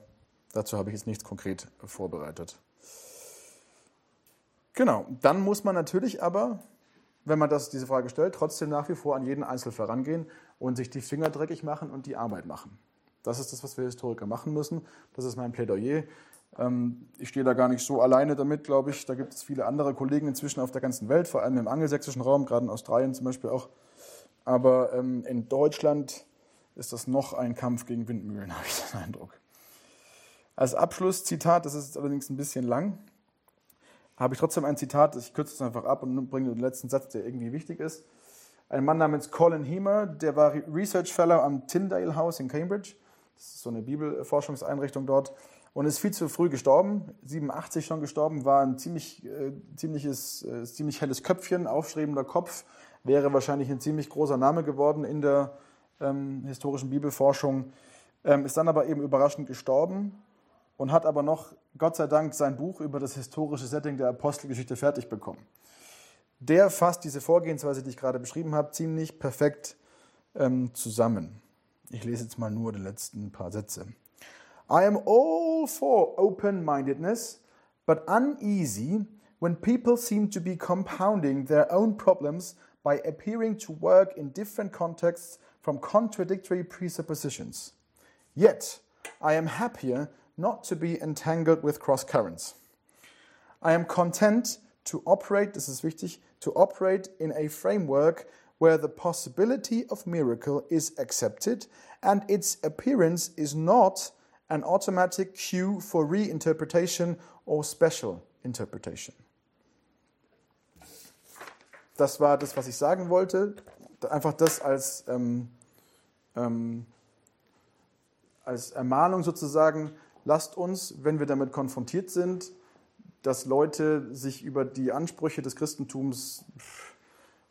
dazu habe ich jetzt nichts konkret vorbereitet. Genau, dann muss man natürlich aber wenn man das, diese Frage stellt, trotzdem nach wie vor an jeden Einzelfall rangehen und sich die Finger dreckig machen und die Arbeit machen. Das ist das, was wir Historiker machen müssen. Das ist mein Plädoyer. Ähm, ich stehe da gar nicht so alleine damit, glaube ich. Da gibt es viele andere Kollegen inzwischen auf der ganzen Welt, vor allem im angelsächsischen Raum, gerade in Australien zum Beispiel auch. Aber ähm, in Deutschland ist das noch ein Kampf gegen Windmühlen, habe ich den Eindruck. Als Abschlusszitat, das ist allerdings ein bisschen lang, habe ich trotzdem ein Zitat, ich kürze es einfach ab und bringe den letzten Satz, der irgendwie wichtig ist. Ein Mann namens Colin Heemer, der war Research Fellow am Tyndale House in Cambridge. Das ist so eine Bibelforschungseinrichtung dort. Und ist viel zu früh gestorben, 87 schon gestorben, war ein ziemlich, äh, ziemliches, äh, ziemlich helles Köpfchen, aufstrebender Kopf, wäre wahrscheinlich ein ziemlich großer Name geworden in der ähm, historischen Bibelforschung, ähm, ist dann aber eben überraschend gestorben und hat aber noch, Gott sei Dank, sein Buch über das historische Setting der Apostelgeschichte fertig bekommen. Der fasst diese Vorgehensweise, die ich gerade beschrieben habe, ziemlich perfekt ähm, zusammen. Ich lese jetzt mal nur die letzten paar Sätze. I am all for open-mindedness, but uneasy when people seem to be compounding their own problems by appearing to work in different contexts from contradictory presuppositions. Yet, I am happier not to be entangled with cross currents. I am content to operate, this is wichtig, to operate in a framework where the possibility of miracle is accepted and its appearance is not an automatic cue for reinterpretation or special interpretation. Das war das, was ich sagen wollte. Einfach das als, ähm, ähm, als Ermahnung sozusagen, lasst uns, wenn wir damit konfrontiert sind, dass Leute sich über die Ansprüche des Christentums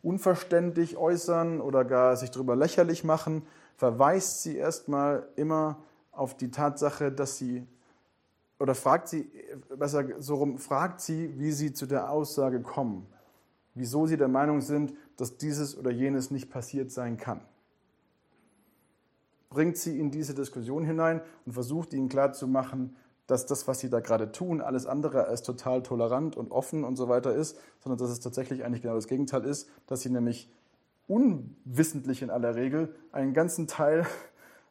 unverständlich äußern oder gar sich darüber lächerlich machen, verweist sie erstmal immer auf die Tatsache, dass sie oder fragt sie, besser so rum, fragt sie, wie sie zu der Aussage kommen, wieso sie der Meinung sind, dass dieses oder jenes nicht passiert sein kann bringt sie in diese Diskussion hinein und versucht ihnen klarzumachen, dass das, was sie da gerade tun, alles andere als total tolerant und offen und so weiter ist, sondern dass es tatsächlich eigentlich genau das Gegenteil ist, dass sie nämlich unwissentlich in aller Regel einen ganzen Teil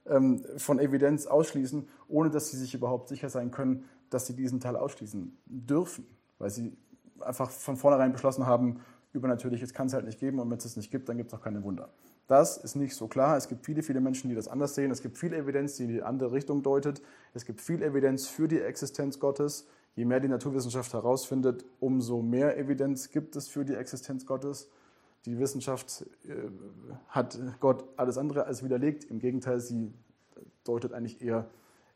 ähm, von Evidenz ausschließen, ohne dass sie sich überhaupt sicher sein können, dass sie diesen Teil ausschließen dürfen, weil sie einfach von vornherein beschlossen haben, Übernatürliches kann es halt nicht geben und wenn es es nicht gibt, dann gibt es auch keine Wunder. Das ist nicht so klar. Es gibt viele, viele Menschen, die das anders sehen. Es gibt viel Evidenz, die in die andere Richtung deutet. Es gibt viel Evidenz für die Existenz Gottes. Je mehr die Naturwissenschaft herausfindet, umso mehr Evidenz gibt es für die Existenz Gottes. Die Wissenschaft äh, hat Gott alles andere als widerlegt. Im Gegenteil, sie deutet eigentlich eher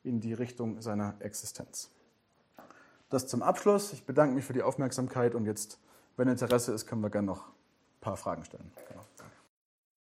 in die Richtung seiner Existenz. Das zum Abschluss. Ich bedanke mich für die Aufmerksamkeit und jetzt, wenn Interesse ist, können wir gerne noch ein paar Fragen stellen.